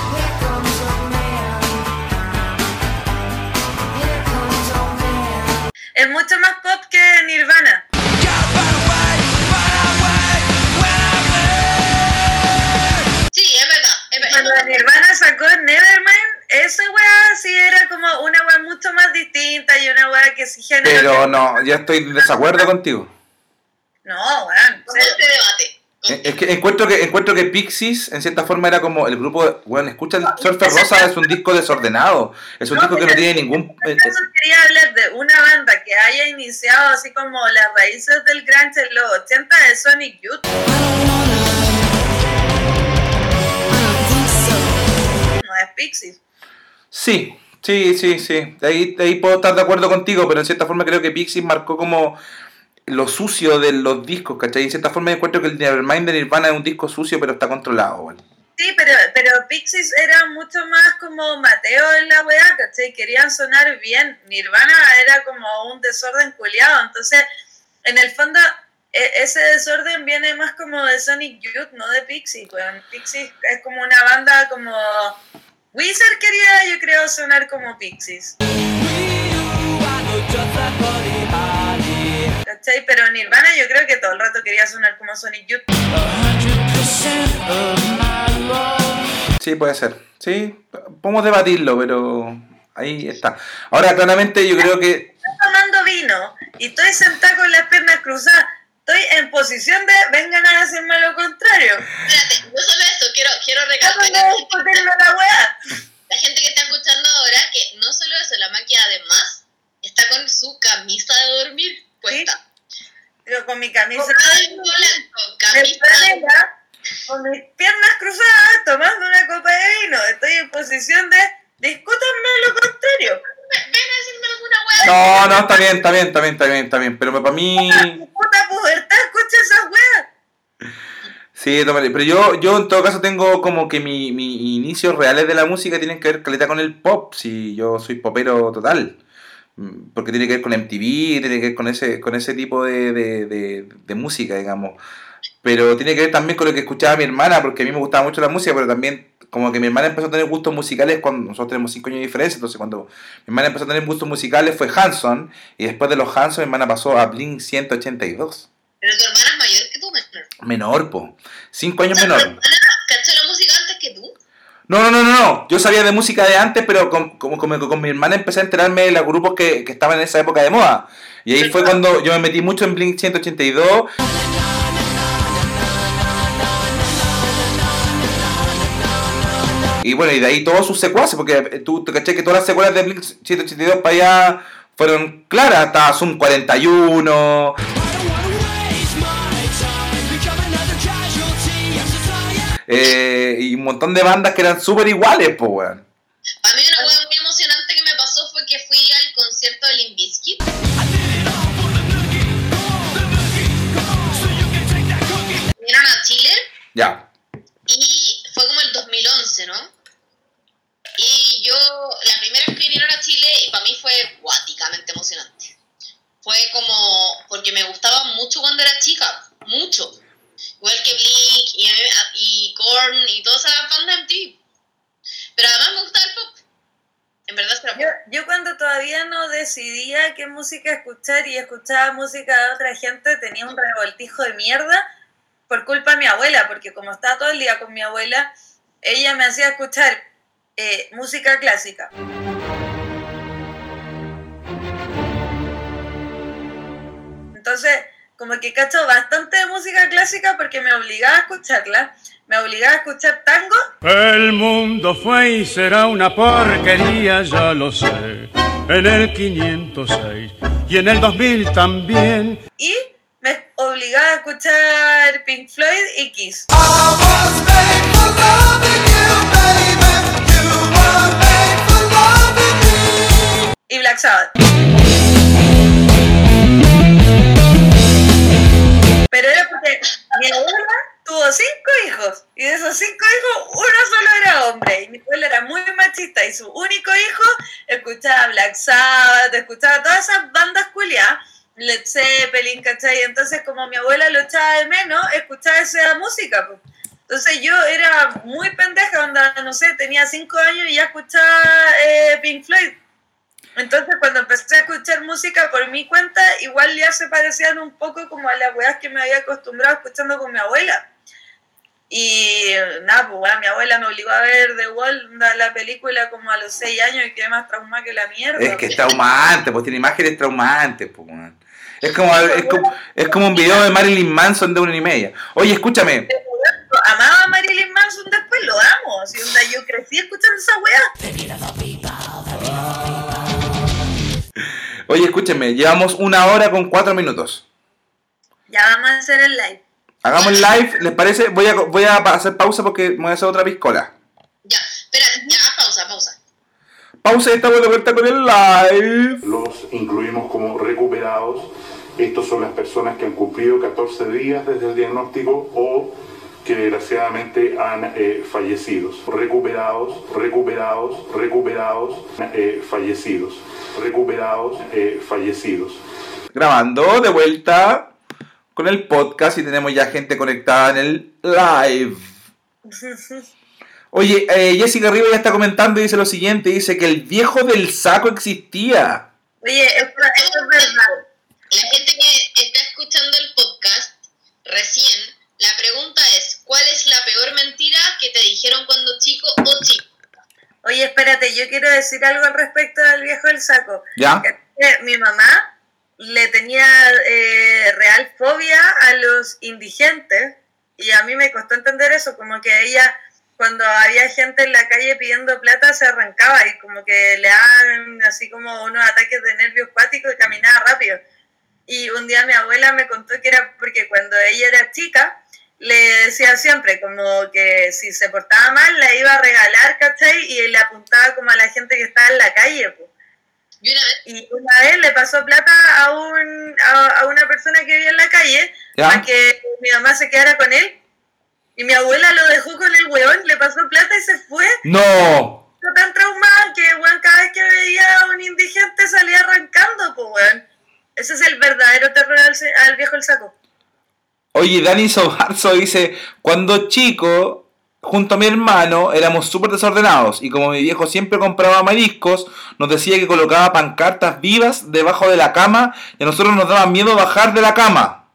Es mucho más pop que Nirvana. Sí, es verdad. Es verdad. Cuando Nirvana sacó Nevermind, esa weá sí era como una weá mucho más distinta y una weá que sí genera. Pero no, ya estoy en desacuerdo contigo. No, weón. Este debate. Eh, Es que encuentro que encuentro que Pixies en cierta forma era como el grupo, bueno, escucha el Surfer Rosa es un disco desordenado, es un No, disco que no tiene ningún eh, eh, Eso quería hablar de una banda que haya iniciado así como las raíces del grunge en los 80 de Sonic Youth. No es Pixies. Sí, sí, sí, sí. Ahí, ahí puedo estar de acuerdo contigo, pero en cierta forma creo que Pixies marcó como lo sucio de los discos, ¿cachai? En cierta forma encuentro que el Nevermind de Nirvana es un disco sucio, pero está controlado, bueno. Sí, pero, pero Pixies era mucho más como Mateo en la weá, ¿cachai? Querían sonar bien. Nirvana era como un desorden culiado. Entonces, en el fondo, e- ese desorden viene más como de Sonic Youth, no de Pixies. weón. Pixies es como una banda como Wizard quería, yo creo, sonar como Pixies. ¿Cachai? Pero Nirvana yo creo que todo el rato quería sonar como Sonic Youth. Sí, puede ser. Sí, podemos debatirlo, pero ahí está. Ahora, claramente yo creo que... Estoy tomando vino y estoy sentada con las piernas cruzadas. Estoy en posición de vengan a hacerme lo contrario. Espérate, no solo eso, quiero, quiero recalcar la weá. la gente que está escuchando ahora que no solo eso, la máquina además está con su camisa de dormir puesta. Pero con mi camisa blanco, de camisa franela, con mis piernas cruzadas, tomando una copa de vino. Estoy en posición de discútanme lo contrario. Ven a alguna weá. No, no, está bien, está bien, está bien, está bien, está bien. Pero para mí... Puta pubertad, escucha esas weas. Sí, tómale. Pero yo, yo en todo caso tengo como que mi, mi inicios reales de la música tienen que ver caleta con el pop. Si yo soy popero total. Mm, Porque tiene que ver con MTV, tiene que ver con ese, con ese tipo de, de, de, de música, digamos. Pero tiene que ver también con lo que escuchaba mi hermana, porque a mí me gustaba mucho la música, pero también como que mi hermana empezó a tener gustos musicales cuando nosotros tenemos 5 años de diferencia, entonces cuando mi hermana empezó a tener gustos musicales fue Hanson, y después de los Hanson mi hermana pasó a Blink 182. Pero tu hermana es mayor que tú, menor. Menor, po. 5 años sea, tu menor. hermana cachó la música antes que tú. No, no, no, no, no. Yo sabía de música de antes, pero con, como, como con mi hermana empecé a enterarme de los grupos que, que estaban en esa época de moda. Y ahí fue cuando yo me metí mucho en Blink 182. Y bueno, y de ahí todos sus secuaces, porque tú te caché que todas las secuelas de Blink 182 para allá fueron claras. Estaba Zoom 41. eh, y un montón de bandas que eran súper iguales, pues, weón. A mí una weá muy emocionante que me pasó fue que fui al concierto de Limp Bizkit. Vinieron a Chile Ya. y fue como el 2011, ¿no? Y yo, la primera vez que vinieron a Chile, y para mí fue guáticamente emocionante. Fue como, porque me gustaba mucho cuando era chica, mucho. Igual que Blink y, y Korn y todas esas bandas MTV. Pero además me gustaba el pop. En verdad era pop. Yo, yo cuando todavía no decidía qué música escuchar y escuchaba música de otra gente, tenía un revoltijo de mierda por culpa de mi abuela, porque como estaba todo el día con mi abuela, ella me hacía escuchar eh, música clásica. Entonces, como que cacho bastante de música clásica porque me obligaba a escucharla, me obligaba a escuchar tango El mundo fue y será una porquería, ya lo sé. En el 506 y en el 2000 también. y me obligaba a escuchar Pink Floyd y Kiss. Y Black Sabbath. Pero era porque mi abuela tuvo cinco hijos y de esos cinco hijos uno solo era hombre y mi abuela era muy machista y su único hijo escuchaba Black Sabbath, escuchaba todas esas bandas culiadas, Led Zeppelin, ¿cachai? Entonces como mi abuela lo echaba de menos, escuchaba esa música. pues. Entonces yo era muy pendeja, onda, no sé, tenía cinco años y ya escuchaba eh, Pink Floyd. Entonces cuando empecé a escuchar música por mi cuenta, igual ya se parecían un poco como a las weas que me había acostumbrado escuchando con mi abuela. Y nada, pues bueno, mi abuela me obligó a ver The Wall, la película como a los seis años y quedé más traumada que la mierda. Es que es traumante, pues tiene imágenes traumantes, pues, weón. Es como, es, como, es como un video de Marilyn Manson de una y media. Oye, escúchame. Amaba a Marilyn Manson, después lo amo. Onda, yo crecí escuchando esa wea. Oye, escúchame. Llevamos una hora con cuatro minutos. Ya vamos a hacer el live. Hagamos el live, ¿les parece? Voy a, voy a hacer pausa porque me voy a hacer otra piscola. Ya, espera, ya, pausa, pausa. Pausa y estamos de vuelta con el live. Los incluimos como recuperados. Estos son las personas que han cumplido 14 días desde el diagnóstico o que desgraciadamente han eh, fallecido. Recuperados, recuperados, recuperados, eh, fallecidos. Recuperados, eh, fallecidos. Grabando de vuelta con el podcast y tenemos ya gente conectada en el live. Oye, eh, Jessica Riva ya está comentando y dice lo siguiente, dice que el viejo del saco existía. Oye, esto, esto es verdad. La gente que está escuchando el podcast recién, la pregunta es, ¿cuál es la peor mentira que te dijeron cuando chico o chico? Oye, espérate, yo quiero decir algo al respecto del viejo del saco. ¿Ya? Que mi mamá le tenía eh, real fobia a los indigentes y a mí me costó entender eso, como que ella cuando había gente en la calle pidiendo plata se arrancaba y como que le daban así como unos ataques de nervios cuáticos y caminaba rápido. Y un día mi abuela me contó que era porque cuando ella era chica, le decía siempre como que si se portaba mal la iba a regalar, ¿cachai? Y le apuntaba como a la gente que estaba en la calle, pues. Y una vez, Y una vez le pasó plata a, un, a, a una persona que vivía en la calle ¿Ya? para que mi mamá se quedara con él. Y mi abuela lo dejó con el weón, le pasó plata y se fue. No. Fue tan traumada que, weón, cada vez que veía a un indigente salía arrancando, pues, weón. Ese es el verdadero terror al, al viejo el saco. Oye, Dani Sobarzo dice, cuando chico, junto a mi hermano, éramos súper desordenados y como mi viejo siempre compraba mariscos, nos decía que colocaba pancartas vivas debajo de la cama y a nosotros nos daba miedo bajar de la cama.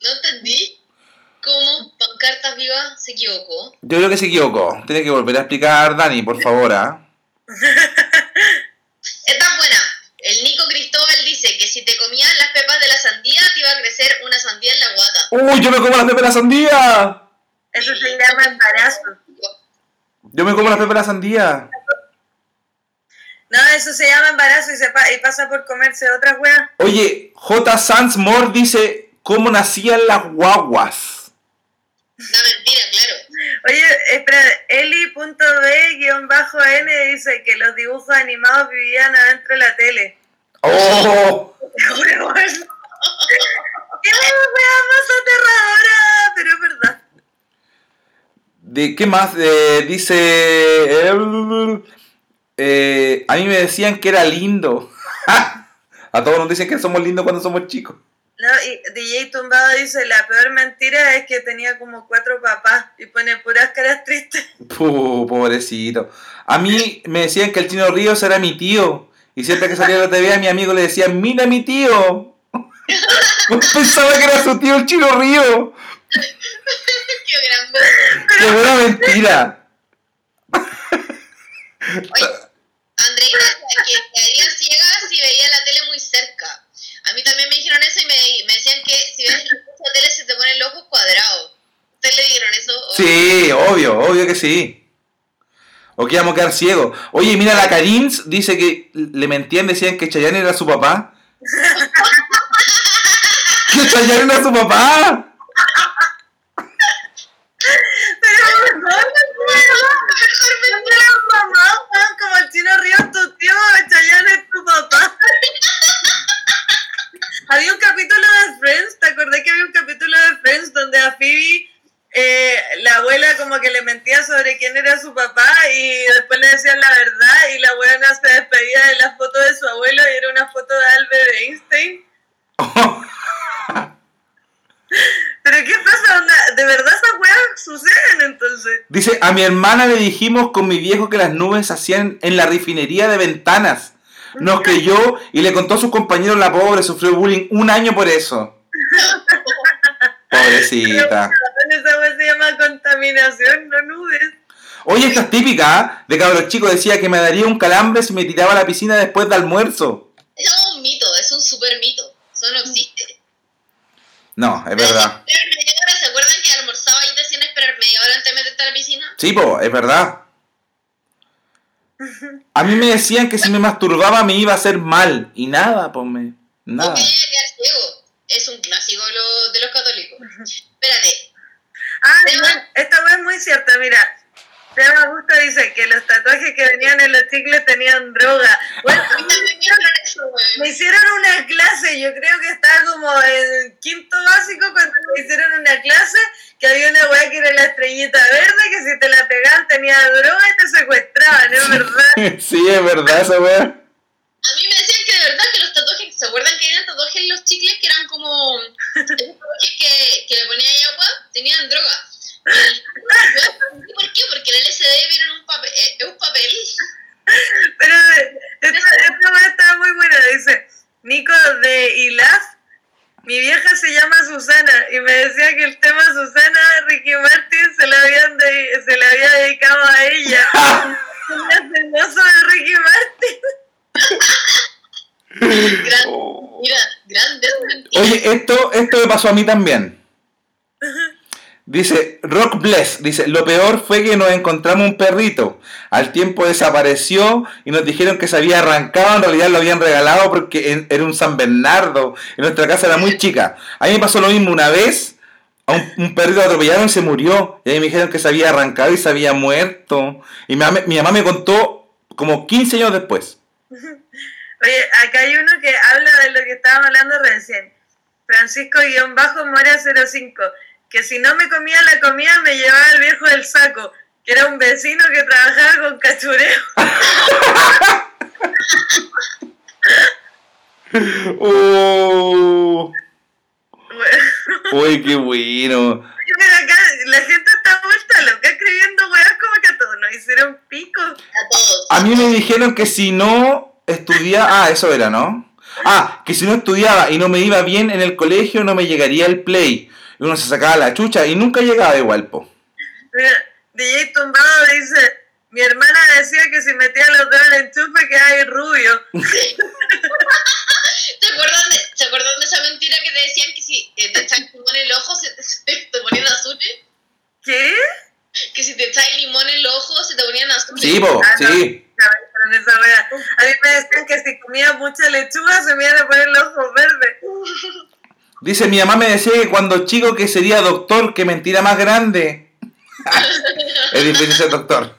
no entendí cómo Pancartas Vivas se equivocó. Yo creo que se equivocó. Tiene que volver a explicar, Dani, por favor, ¿ah? El Nico Cristóbal dice que si te comías las pepas de la sandía, te iba a crecer una sandía en la guata. ¡Uy, yo me como las pepas de la sandía! Eso se llama embarazo. Yo me como las pepas de la sandía. No, eso se llama embarazo y, se pa- y pasa por comerse otras weas. Oye, J. Sanz Moore dice, ¿cómo nacían las guaguas? Una mentira, claro. Oye, espera, Eli.b-n dice que los dibujos animados vivían adentro de la tele. ¡Oh! ¡Qué wea más aterradora! Pero es verdad. ¿De qué más? Eh, dice. eh, eh, a mí me decían que era lindo. a todos nos dicen que somos lindos cuando somos chicos. No, y DJ Tumbado dice, la peor mentira es que tenía como cuatro papás y pone puras caras tristes. Puh, pobrecito. A mí me decían que el chino Ríos era mi tío. Y siempre que salía a la TV a mi amigo le decían, mira mi tío. Pensaba que era su tío el chino Río. Qué gran. Qué buena mentira. Oye, que quedaría ciega si veía la tele muy cerca. A mí también me dijeron eso y me, me decían que si ves la tele se te ponen los ojos cuadrados. ¿Ustedes le dijeron eso? Sí, obvio, obvio que sí. O que vamos a quedar ciegos. Oye, mira, la Karins dice que le mentían, decían que Chayanne era su papá. ¡Que Chayanne era su papá! Pero no, mamá, weón, como el chino Ríos, tu tío, Chayanne es tu papá. Había un capítulo de Friends, ¿te acordás que había un capítulo de Friends donde a Phoebe eh, la abuela como que le mentía sobre quién era su papá y después le decían la verdad y la abuela se despedía de la foto de su abuelo y era una foto de Albert Einstein? ¿Pero qué pasa? onda? ¿De verdad esas weas suceden entonces? Dice, a mi hermana le dijimos con mi viejo que las nubes se hacían en la refinería de ventanas. Nos creyó y le contó a sus compañeros la pobre, sufrió bullying un año por eso. Pobrecita. Esa se llama contaminación, no nubes. Oye, esta es típica, ¿ah? De cabros chicos decía que me daría un calambre si me tiraba a la piscina después de almuerzo. Es un mito, es un super mito. Eso no existe. No, es verdad. Esperar media hora, ¿se acuerdan que almorzaba y te hacían esperar media hora antes de meterte a la piscina? Sí, po, es verdad. A mí me decían que si me masturbaba me iba a hacer mal. Y nada, pues me. Nada. O que iba a quedar ciego. Es un clásico de, lo- de los católicos. Espérate. Ah, no, esta wea es muy cierta, mira. Seba Gusto dice que los tatuajes que venían en los chicles tenían droga. Bueno, A mí también me hicieron una clase, yo creo que estaba como en quinto básico cuando me hicieron una clase que había una weá que era la estrellita verde, que si te la pegaban tenía droga y te secuestraban, es verdad. sí, es verdad esa weá. A mí me decían que de verdad que los tatuajes, ¿se acuerdan que eran tatuajes en los chicles que eran como esos tatuajes que, que le ponía ahí agua? Tenían droga. Por qué? Porque el LSD viene en un papel, eh, es un papel. Pero esta, esta está muy buena. Dice, Nico de Ilaf, mi vieja se llama Susana y me decía que el tema Susana Ricky Martin se le, habían de- se le había dedicado a ella. Una celoso de Ricky Martin. Gran, Oh. mira, grandes mentiras. Oye, esto, esto me pasó a mí también. Dice, Rock Bless, dice, lo peor fue que nos encontramos un perrito. Al tiempo desapareció y nos dijeron que se había arrancado, en realidad lo habían regalado porque en- era un San Bernardo. Y nuestra casa era muy chica. A mí me pasó lo mismo una vez. A un, perrito atropellaron y se murió. Y ahí me dijeron que se había arrancado y se había muerto. Y mi, mi mamá me contó como 15 años después. Oye, acá hay uno que habla de lo que estábamos hablando recién. Francisco-Mora05, que si no me comía la comida me llevaba el viejo del saco, que era un vecino que trabajaba con cachureo. ¡Oh! Bueno, ¡Uy, qué bueno! pero acá la gente está vuelta loca escribiendo weas como que a todos nos hicieron pico. A todos. A mí me dijeron que si no estudiaba. Ah, eso era, ¿no? Ah, que si no estudiaba y no me iba bien en el colegio, no me llegaría el play. Uno se sacaba la chucha y nunca llegaba igual, po. Mira, DJ Tumbado dice, mi hermana decía que si metía los dedos en el enchufe quedaba ahí rubio. ¿Te acuerdas, de, ¿Se acuerdan de esa mentira que te decían que si eh, te echan limón en el ojo se te, se te ponían azules? ¿Qué? Que si te echan limón en el ojo se te ponían azules. Sí, po, Ah, no. sí. A mí me decían que si comía mucha lechuga se me iban a poner los ojos verdes. Dice, mi mamá me decía que cuando chico que sería doctor, que mentira más grande. es difícil ser doctor.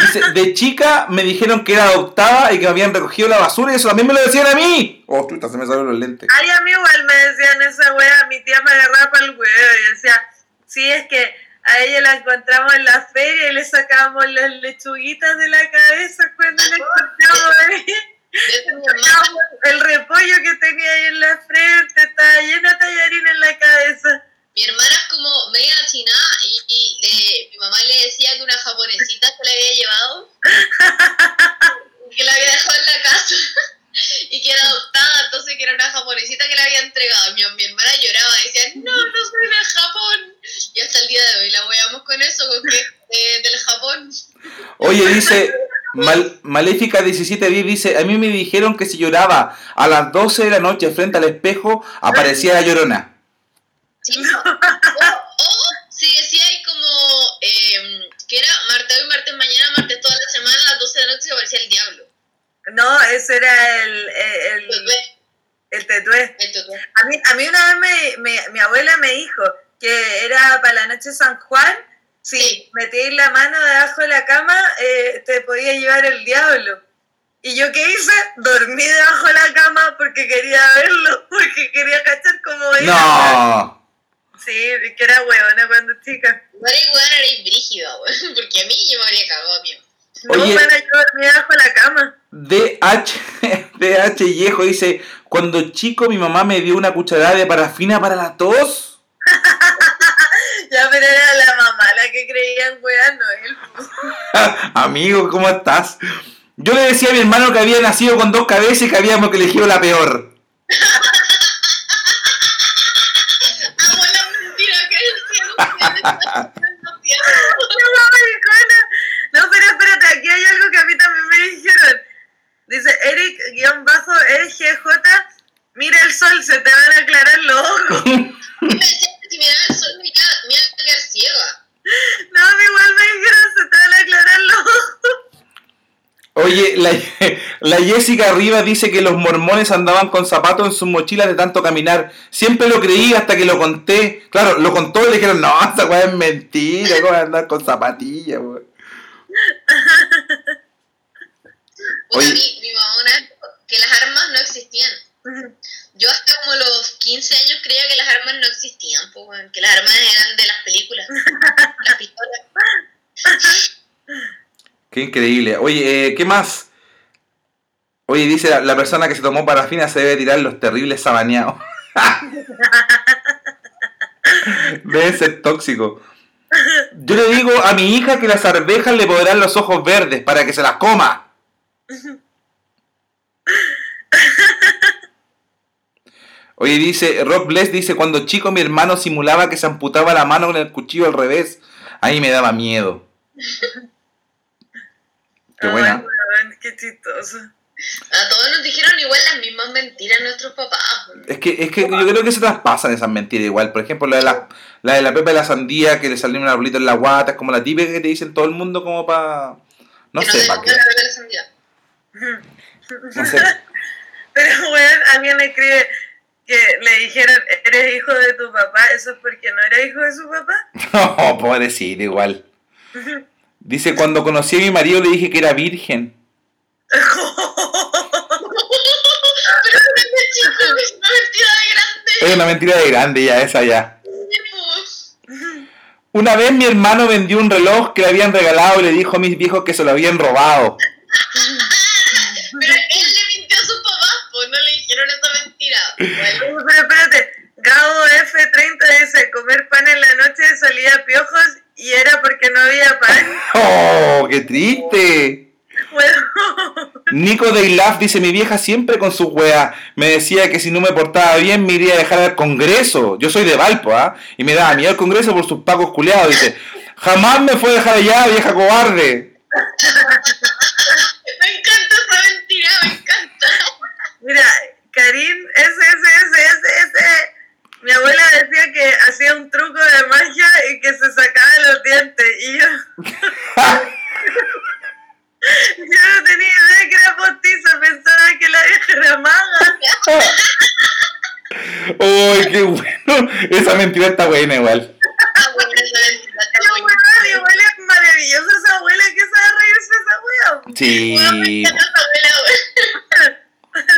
Dice, de chica me dijeron que era adoptada y que habían recogido la basura y eso también me lo decían a mí. Oh, chuta, se me salieron los lentes. Ay, a mí igual me decían esa wea, mi tía me agarraba para el huevo y decía, sí, es que a ella la encontramos en la feria y le sacábamos las lechuguitas de la cabeza cuando la encontramos El repollo que tenía ahí en la frente, estaba llena de tallarín en la cabeza. mi hermana es como media china y, y le- mi mamá le decía que una japonesita se la había llevado que la había dejado en la casa y que era adoptada, entonces que era una japonesita que la había entregado. Mi, mi hermana lloraba y decía, no, no soy de Japón. Y hasta el día de hoy la weamos con eso, con que eh, del Japón. Oye, dice, Mal- Maléfica 1710 dice, a mí me dijeron que si lloraba a las 12 de la noche frente al espejo, aparecía la llorona. Sí. O, o si decía ahí como eh, que era martes hoy, martes mañana, martes toda la semana, a las 12 de la noche se aparecía el diablo. No, ese era el, el, el, el tetué. A mí, a mí una vez me, me- mi abuela me dijo que era para la noche de San Juan, Sí. metíais la mano debajo de la cama, eh, te podía llevar el diablo. ¿Y yo qué hice? Dormí debajo de la cama porque quería verlo, porque quería cachar cómo era. No. Sí, que era huevona cuando chica. Igual, era brígida. Porque a mí yo me habría cagado a mí. No, Oye. bueno, yo dormí debajo de la cama. DH, DH Viejo dice, cuando chico mi mamá me dio una cucharada de parafina para la tos. Ya, pero era la mamá la que creía en weá, no él. Amigo, ¿cómo estás? Yo le decía a mi hermano que había nacido con dos cabezas y que habíamos elegido la peor. Mentira que. No pero espérate, aquí hay algo que a mí también me dijeron. Dice Eric-EGJ, mira el sol, se te van a aclarar los ojos. Si miraba el sol me iba a quedar ciega. No, igual me dijeron, se te van a aclarar los ojos. Oye, la, la Jessica Rivas dice que los mormones andaban con zapatos en sus mochilas de tanto caminar. Siempre lo creí hasta que lo conté. Claro, lo contó y le dijeron, no, esa weá es mentira, ¿cómo andar con zapatillas, weón? Oye. mi, mi mamá una que las armas no existían. Yo hasta como los 15 años creía que las armas no existían, pues, que las armas eran de las películas, las pistolas. Qué increíble. Oye, eh, ¿qué más? Oye, dice la, la persona que se tomó parafina se debe tirar los terribles sabaneados. Deben ser tóxicos. Yo le digo a mi hija que las arvejas le podrán los ojos verdes para que se las coma. Oye, dice, Rob Bless dice, cuando chico mi hermano simulaba que se amputaba la mano con el cuchillo al revés. Ahí me daba miedo. Qué Ay, buena. qué chistoso. A todos nos dijeron igual las mismas mentiras nuestros papás. Es que, es que yo creo que se traspasan esas mentiras igual. Por ejemplo, la de la, la de la pepa de la sandía, que le salió un arbolito en la guata, es como la típica que te dicen todo el mundo como para... No que sé, nos para qué. la sandía. No sé. Pero, weón, alguien me escribe que le dijeron, eres hijo de tu papá, eso es porque no era hijo de su papá. No, pobrecito, igual. Dice, cuando conocí a mi marido le dije que era virgen. Pero es una mentira de grande. Es una mentira de grande ya, esa ya. Una vez mi hermano vendió un reloj que le habían regalado y le dijo a mis viejos que se lo habían robado. Pero él le mintió a sus papás, pues no le dijeron esa mentira. Bueno, Pero espérate, Gabo F30 dice, comer pan en la noche salía piojos y era porque no había pan. ¡Oh, qué triste! Bueno, Nico de Ilaf dice, mi vieja siempre con su wea me decía que si no me portaba bien me iría a dejar al Congreso. Yo soy de Valpo, ¿ah? Y me daba miedo al Congreso por sus pacos culeados. Dice, jamás me fue a dejar allá, vieja cobarde. me encanta esa mentira, me encanta. mira, Karim SSSSS, mi abuela decía que hacía un truco de magia y que se sacaba los dientes. Y yo, yo no tenía idea que era postiza, pensaba que la vieja era maga. ¡Uy, qué bueno! Esa mentira está buena igual. Ah, igual es maravillosa esa abuela que sabe reírse esa wea. Sí.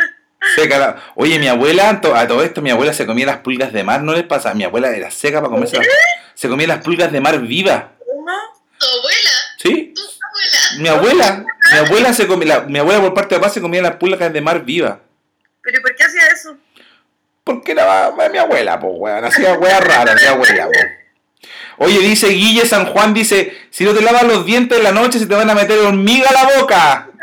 Seca la- Oye, mi abuela, a todo esto, mi abuela se comía las pulgas de mar, ¿no les pasa? Mi abuela era seca para comerse las... Se comía las pulgas de mar. ¿Cómo? Tu abuela, ¿Sí? tu abuela. Mi abuela, mi abuela se comía, la- mi abuela por parte de papá se comía las pulgas de mar vivas. ¿Pero por qué hacía eso? Porque era mi abuela, pues, weón. Hacía weas raras, mi abuela. Oye, dice Guille San Juan, dice, si no te lavas los dientes en la noche se te van a meter hormiga a la boca.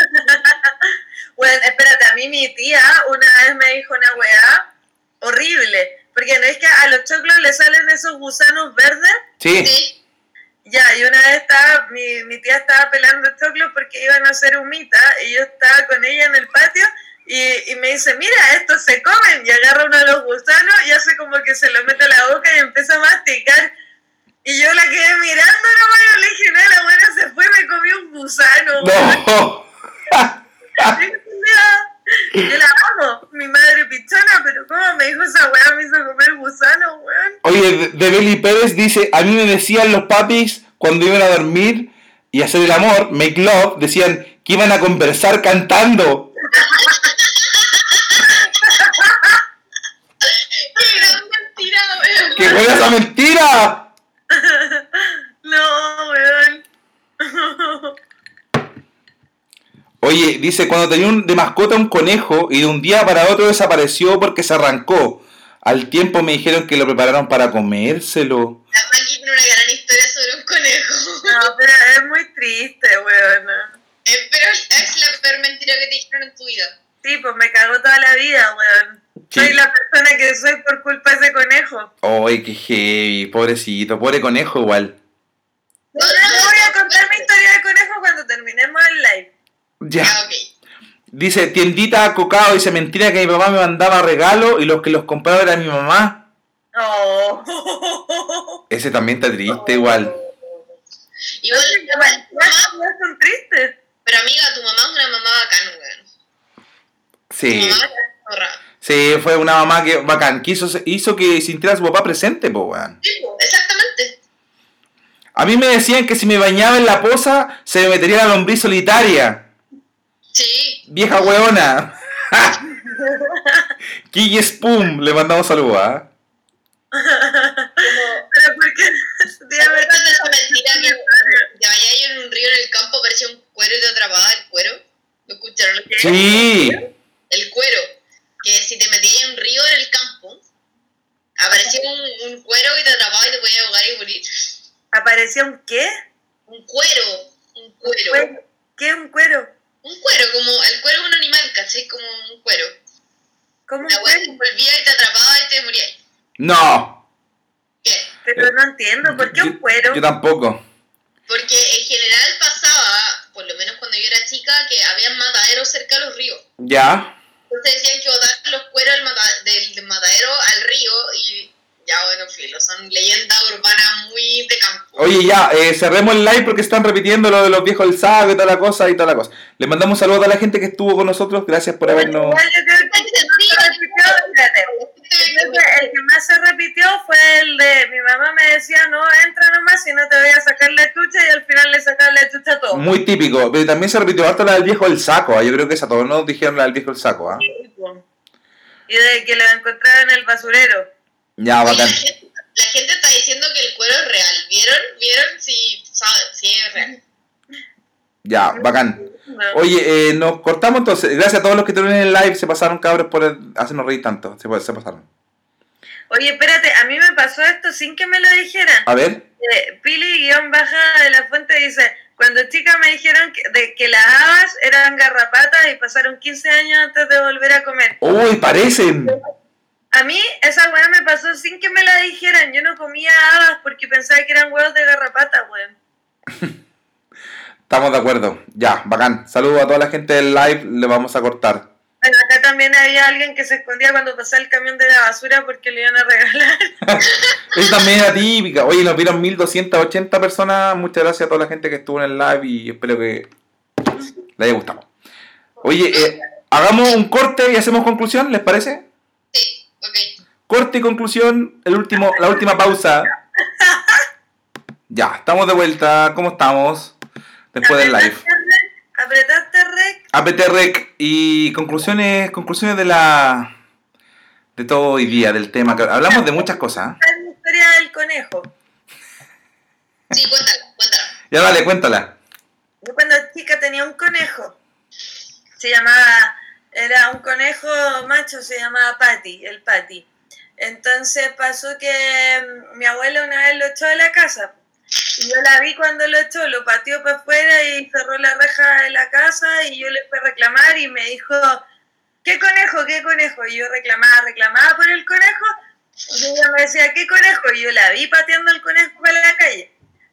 Bueno, espérate, a mí mi tía una vez me dijo una weá horrible. Porque no es que a los choclos le salen esos gusanos verdes. Sí. Sí. Ya, y una vez estaba, mi, mi tía estaba pelando choclos porque iban a hacer humita y yo estaba con ella en el patio y, y me dice, mira, estos se comen y agarra uno de los gusanos y hace como que se lo mete a la boca y empieza a masticar. Y yo la quedé mirando y le dije, no, la buena se fue y me comió un gusano. weón". No. Yo la amo, mi madre pichona, pero ¿cómo me dijo esa weá? Me hizo comer gusano, weón. Oye, de, Beli Pérez dice, a mí me decían los papis cuando iban a dormir y a hacer el amor, make love, decían que iban a conversar cantando. Qué gran mentira, güey. ¡Qué buena esa mentira! No, weón. Oye, dice, cuando tenía un- de mascota un conejo y de un día para otro desapareció porque se arrancó. Al tiempo me dijeron que lo prepararon para comérselo. La tiene una gran historia sobre un conejo. No, pero es muy triste, weón. Eh, pero es la peor mentira que te dijeron en tu vida. Sí, pues me cagó toda la vida, weón. Sí. Soy la persona que soy por culpa de ese conejo. Ay, qué heavy, pobrecito, pobre conejo igual. Yo voy a contar mi historia de conejo cuando terminemos el live. Ya. Ah, ok. Dice, tiendita cocao, dice mentira que mi papá me mandaba regalo y los que los compraba era mi mamá. Oh. Ese también está triste igual. Igual, tu mamá- tu mamá- No son tristes. pero amiga, tu mamá es una mamá bacana, weón. Tu Sí. mamá es una zorra. Sí, fue una mamá que bacán, que hizo, hizo que sintiera a su papá presente, po, weón. Sí, exactamente. A mí me decían que si me bañaba en la poza se me metería la lombriz solitaria. Sí. Vieja weona. Kille Spum, le mandamos saludos, ¿ah? Pero porque. Dígame, ¿Te acuerdas de esa mentira que te vayas en un río en el campo, aparecía un cuero y te atrapaba el cuero? ¿Lo escucharon? Sí. El cuero. Que si te metías en un río en el campo, aparecía un, un cuero y te atrapaba y te podía ahogar y morir. aparecía parecía un qué? Un cuero, un cuero. Cuero. ¿Qué es un cuero? Un cuero, como el cuero es un animal, ¿cachai? Como un cuero. ¿Cómo La weá te cuero? envolvía y te atrapaba y te moría. No. ¿Qué? Pero no entiendo, ¿por qué un cuero? Yo tampoco. Porque en general pasaba, por lo menos cuando yo era chica, que había mataderos cerca de los ríos. Ya. Entonces decían que botaban los cueros del matadero al río y ya bueno, filo, son leyendas urbanas muy de campo. Oye, ya, eh, cerremos el live porque están repitiendo lo de los viejos del saco y toda la cosa y toda la cosa. Les mandamos un saludo a toda la gente que estuvo con nosotros. Gracias por habernos. Igual yo creo que el que más se repitió, fue el de mi mamá me decía, no, entra nomás si no te voy a sacar la chucha y al final le sacaron la chucha a todo. Muy típico. Pero también se repitió harto la del viejo del saco. ah. Yo creo que esa todos nos dijeron la del viejo del saco. ¿ah? Y de que lo encontraron en el basurero. Ya, bacán. la, gente, la gente está diciendo que el cuero es real. ¿Vieron? ¿Vieron? Sí, sabe, sí es real. Ya, bacán. Oye, eh, nos cortamos entonces. Gracias a todos los que estuvieron en el live. Se pasaron cabros por el- hacernos reír tanto. Se, se pasaron. Oye, espérate, a mí me pasó esto sin que me lo dijeran. A ver. Eh, Pili guion baja de la fuente dice, cuando chica me dijeron que, de que las habas eran garrapatas y pasaron 15 años antes de volver a comer. Uy, parecen. A mí esa weá me pasó sin que me la dijeran. Yo no comía habas porque pensaba que eran huevos de garrapata, weón. Estamos de acuerdo. Ya, bacán. Saludos a toda la gente del live. Le vamos a cortar. Bueno, acá también había alguien que se escondía cuando pasaba el camión de la basura porque le iban a regalar. Esa también era típica. Oye, nos vieron 1280 personas. Muchas gracias a toda la gente que estuvo en el live y espero que les haya gustado. Oye, eh, hagamos un corte y hacemos conclusión, ¿les parece? Sí, ok. Corte y conclusión, el último, la última pausa. Ya, estamos de vuelta. ¿Cómo estamos? Después del live. Apretaste rec. APT Rec y conclusiones, conclusiones de la de todo hoy día, del tema. que Hablamos de muchas cosas. ¿eh? La historia del conejo. Sí, cuéntala, cuéntala. Ya dale, cuéntala. Yo cuando chica tenía un conejo. Se llamaba, era un conejo macho, se llamaba Patty, el Patty. Entonces pasó que mm, mi abuela una vez lo echó de la casa. Y yo la vi cuando lo echó, lo pateó para afuera y cerró la reja de la casa y yo le fui a reclamar y me dijo, ¿qué conejo, qué conejo? Y yo reclamaba, reclamaba por el conejo y ella me decía, ¿qué conejo? Y yo la vi pateando el conejo para la calle.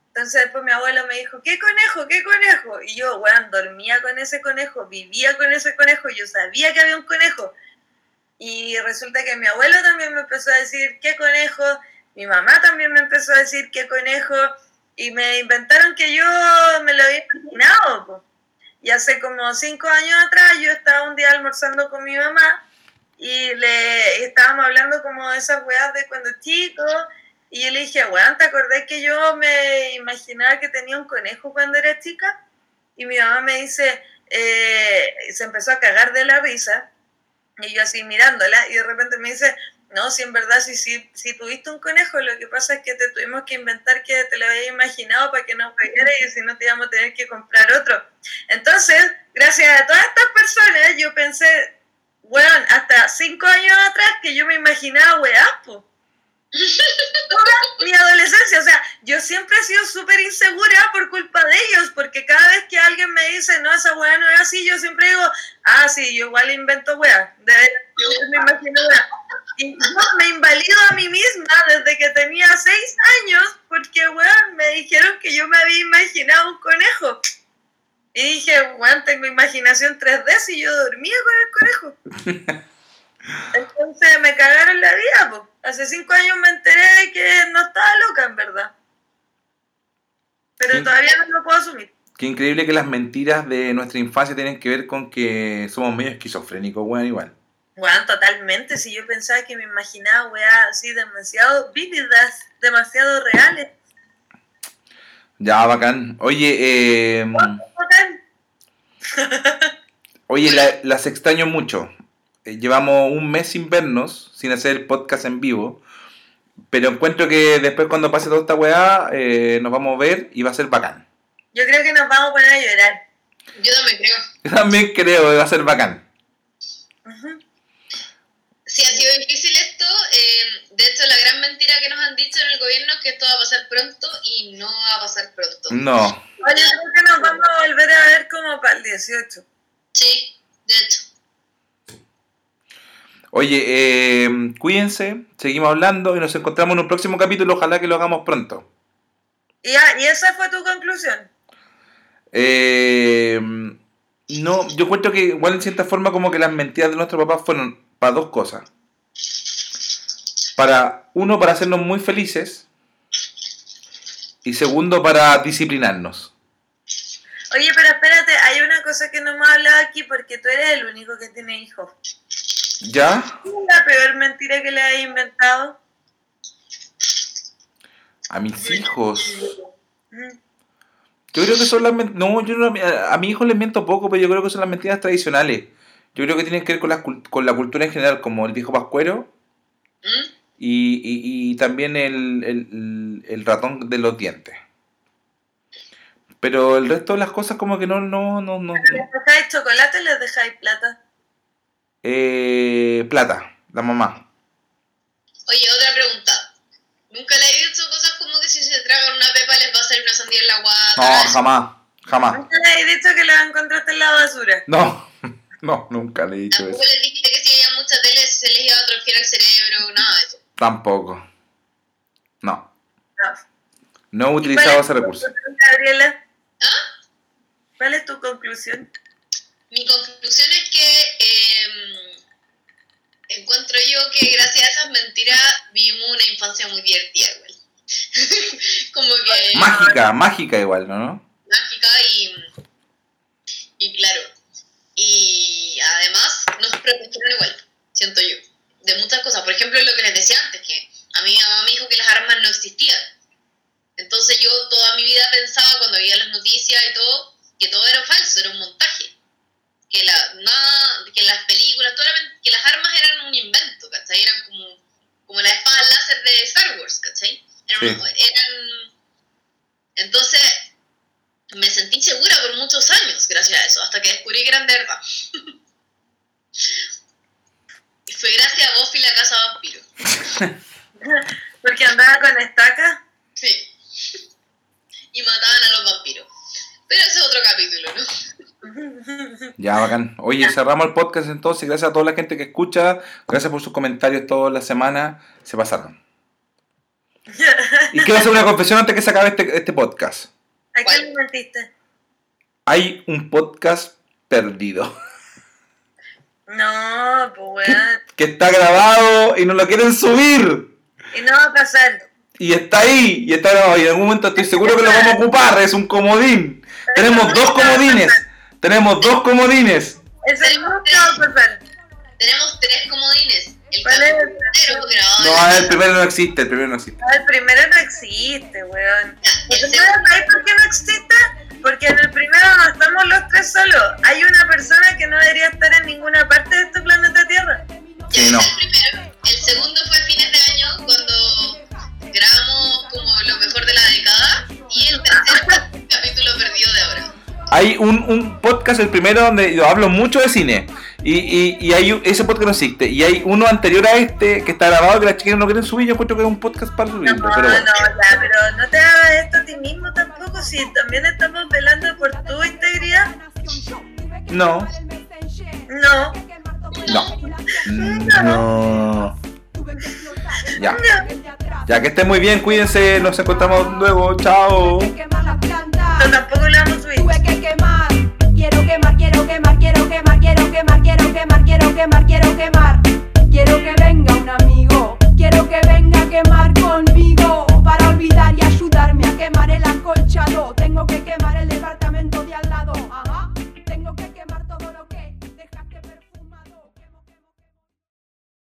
Entonces después mi abuelo me dijo, ¿qué conejo? ¿Qué conejo? Y yo, weón, dormía con ese conejo, vivía con ese conejo, yo sabía que había un conejo. Y resulta que mi abuelo también me empezó a decir, ¿qué conejo? Mi mamá también me empezó a decir, ¿qué conejo? Y me inventaron que yo me lo había imaginado. po. Y hace como cinco años atrás yo estaba un día almorzando con mi mamá y le estábamos hablando como de esas weas de cuando chico. Y yo le dije, weón, ¿te acordás que yo me imaginaba que tenía un conejo cuando era chica? Y mi mamá me dice, eh, se empezó a cagar de la risa. Y yo así mirándola, y de repente me dice, no, si en verdad, si, si, si tuviste un conejo, lo que pasa es que te tuvimos que inventar que te lo había imaginado para que no pegara y si no te íbamos a tener que comprar otro. Entonces, gracias a todas estas personas, yo pensé, weón, hasta cinco años atrás que yo me imaginaba weá, po. Toda mi adolescencia, o sea, yo siempre he sido súper insegura por culpa de ellos, porque cada vez que alguien me dice, no, esa weá no es así, yo siempre digo, ah, sí, yo igual invento weá, de yo me imagino weá. Y yo me invalido a mí misma desde que tenía seis años, porque weón, me dijeron que yo me había imaginado un conejo. Y dije, weón, tengo imaginación 3D si yo dormía con el conejo. Entonces me cagaron la vida, po. Hace cinco años me enteré de que no estaba loca, en verdad. Pero todavía no lo puedo asumir. Qué increíble que las mentiras de nuestra infancia tienen que ver con que somos medio esquizofrénicos, weón, igual. Weón, totalmente. Si yo pensaba que me imaginaba, weá, así demasiado vívidas, demasiado reales. Ya, bacán. Oye, eh, Bacán. oye, la- las extraño mucho. Eh, Llevamos un mes sin vernos, sin hacer el podcast en vivo. Pero encuentro que después cuando pase toda esta weá, eh, nos vamos a ver y va a ser bacán. Yo creo que nos vamos a poner a llorar. Yo también creo. Yo también creo que va a ser bacán. Ujú. Sí, ha sido difícil esto. eh, De hecho, la gran mentira que nos han dicho en el gobierno es que esto va a pasar pronto y no va a pasar pronto. No. Oye, creo que nos vamos a volver a ver como para el 18. Sí, de hecho. Oye, eh, cuídense, seguimos hablando y nos encontramos en un próximo capítulo. Ojalá que lo hagamos pronto. Y, ya, ¿y esa fue tu conclusión? Eh, no, yo cuento que igual en cierta forma como que las mentiras de nuestros papás fueron para dos cosas. Para, uno, para hacernos muy felices. Y segundo, para disciplinarnos. Oye, pero espérate, hay una cosa que no hemos hablado aquí porque tú eres el único que tiene hijos. ¿Ya? ¿Cuál es la peor mentira que le has inventado? A mis hijos. Mm. Yo creo que son las No, yo no, a mi hijo les miento poco, pero yo creo que son las mentiras tradicionales. Yo creo que tienen que ver con la, con la cultura en general, como el viejo pascuero ¿Mm? y, y- y también el, el- el ratón de los dientes. Pero el resto de las cosas como que no, no, no, no. ¿Les dejáis chocolate o les dejáis plata? Eh, plata, la mamá. Oye, otra pregunta. ¿Nunca le he dicho cosas como que si se tragan una pepa les va a salir una sandía en la guata? No, jamás, jamás. ¿Nunca le habéis dicho que la encontraste en la basura? No, no, nunca le he dicho Tampoco eso. les dijiste que si veían mucha tele se les iba a atrofiar el cerebro, nada de eso. Tampoco. No, No. no he ¿Y utilizado ese recurso. Gabriela? ¿Ah? ¿Cuál es tu conclusión? Mi conclusión es que eh, encuentro yo que gracias a esas mentiras vivimos una infancia muy divertida igual. como que Mágica, mágica igual, ¿no? ¿no? mágica y, y claro. Y además nos protegieron igual, siento yo, de muchas cosas. Por ejemplo, lo que les decía antes, que a mí mi mamá me dijo que las armas no existían. Entonces yo toda mi vida pensaba cuando veía las noticias y todo, que todo era falso, era un montaje. Que, la, nada, que las películas, men- que las armas eran un invento, ¿cachai? Eran como, como las espadas láser de Star Wars, ¿cachai? Eran, Sí. eran- Entonces me sentí insegura por muchos años gracias a eso, hasta que descubrí que eran de verdad. y fue gracias a Buffy la casa vampiro. Porque andaba con estaca. Sí. Y mataban a los vampiros. Pero ese es otro capítulo, ¿no? Ya, bacán. Oye, cerramos el podcast entonces. Gracias a toda la gente que escucha. Gracias por sus comentarios toda la semana. Se pasaron. Y quiero hacer una confesión antes que se acabe este, este podcast. ¿A quién le mentiste? Hay un podcast perdido. No, pues weón. Que está grabado y no lo quieren subir. Y no va a pasar. Y está ahí. Y está grabado. Y en algún momento estoy seguro que lo vamos a ocupar. Es un comodín. Tenemos dos comodines. Tenemos dos comodines. Va a pasar. Tenemos tres comodines. El ¿Cuál es? en No, la el primero no existe. El primero no existe. No, el primero no existe, weón. ¿El el primero sabes por qué no existe? Porque en el primero no estamos los tres solos. Hay una persona que no debería estar en ninguna parte de este planeta Tierra. Sí, no. es el primero. El segundo fue a fines de año, cuando grabamos como lo mejor de la década. Y el tercero fue el capítulo perdido de ahora. Hay un, un podcast, el primero, donde yo hablo mucho de cine. Y, y, y hay ese podcast no existe. Y hay uno anterior a este que está grabado que las chicas no quieren subir. Yo encuentro que es un podcast para No, subirlo. no, Pero bueno. ya, pero no te hagas esto a ti mismo tampoco. Si también estamos velando por tu integridad. No. No. No. No. Ya. Ya que esté muy bien, cuídense, nos encontramos luego, chao. No, tampoco. Tuve que quemar, quiero quemar, quiero quemar, quiero quemar, quiero quemar, quiero quemar, quiero quemar, quiero quemar. Quiero que venga un amigo, quiero que venga a quemar conmigo para olvidar y ayudarme a quemar el acolchado. Tengo que quemar el departamento de al lado.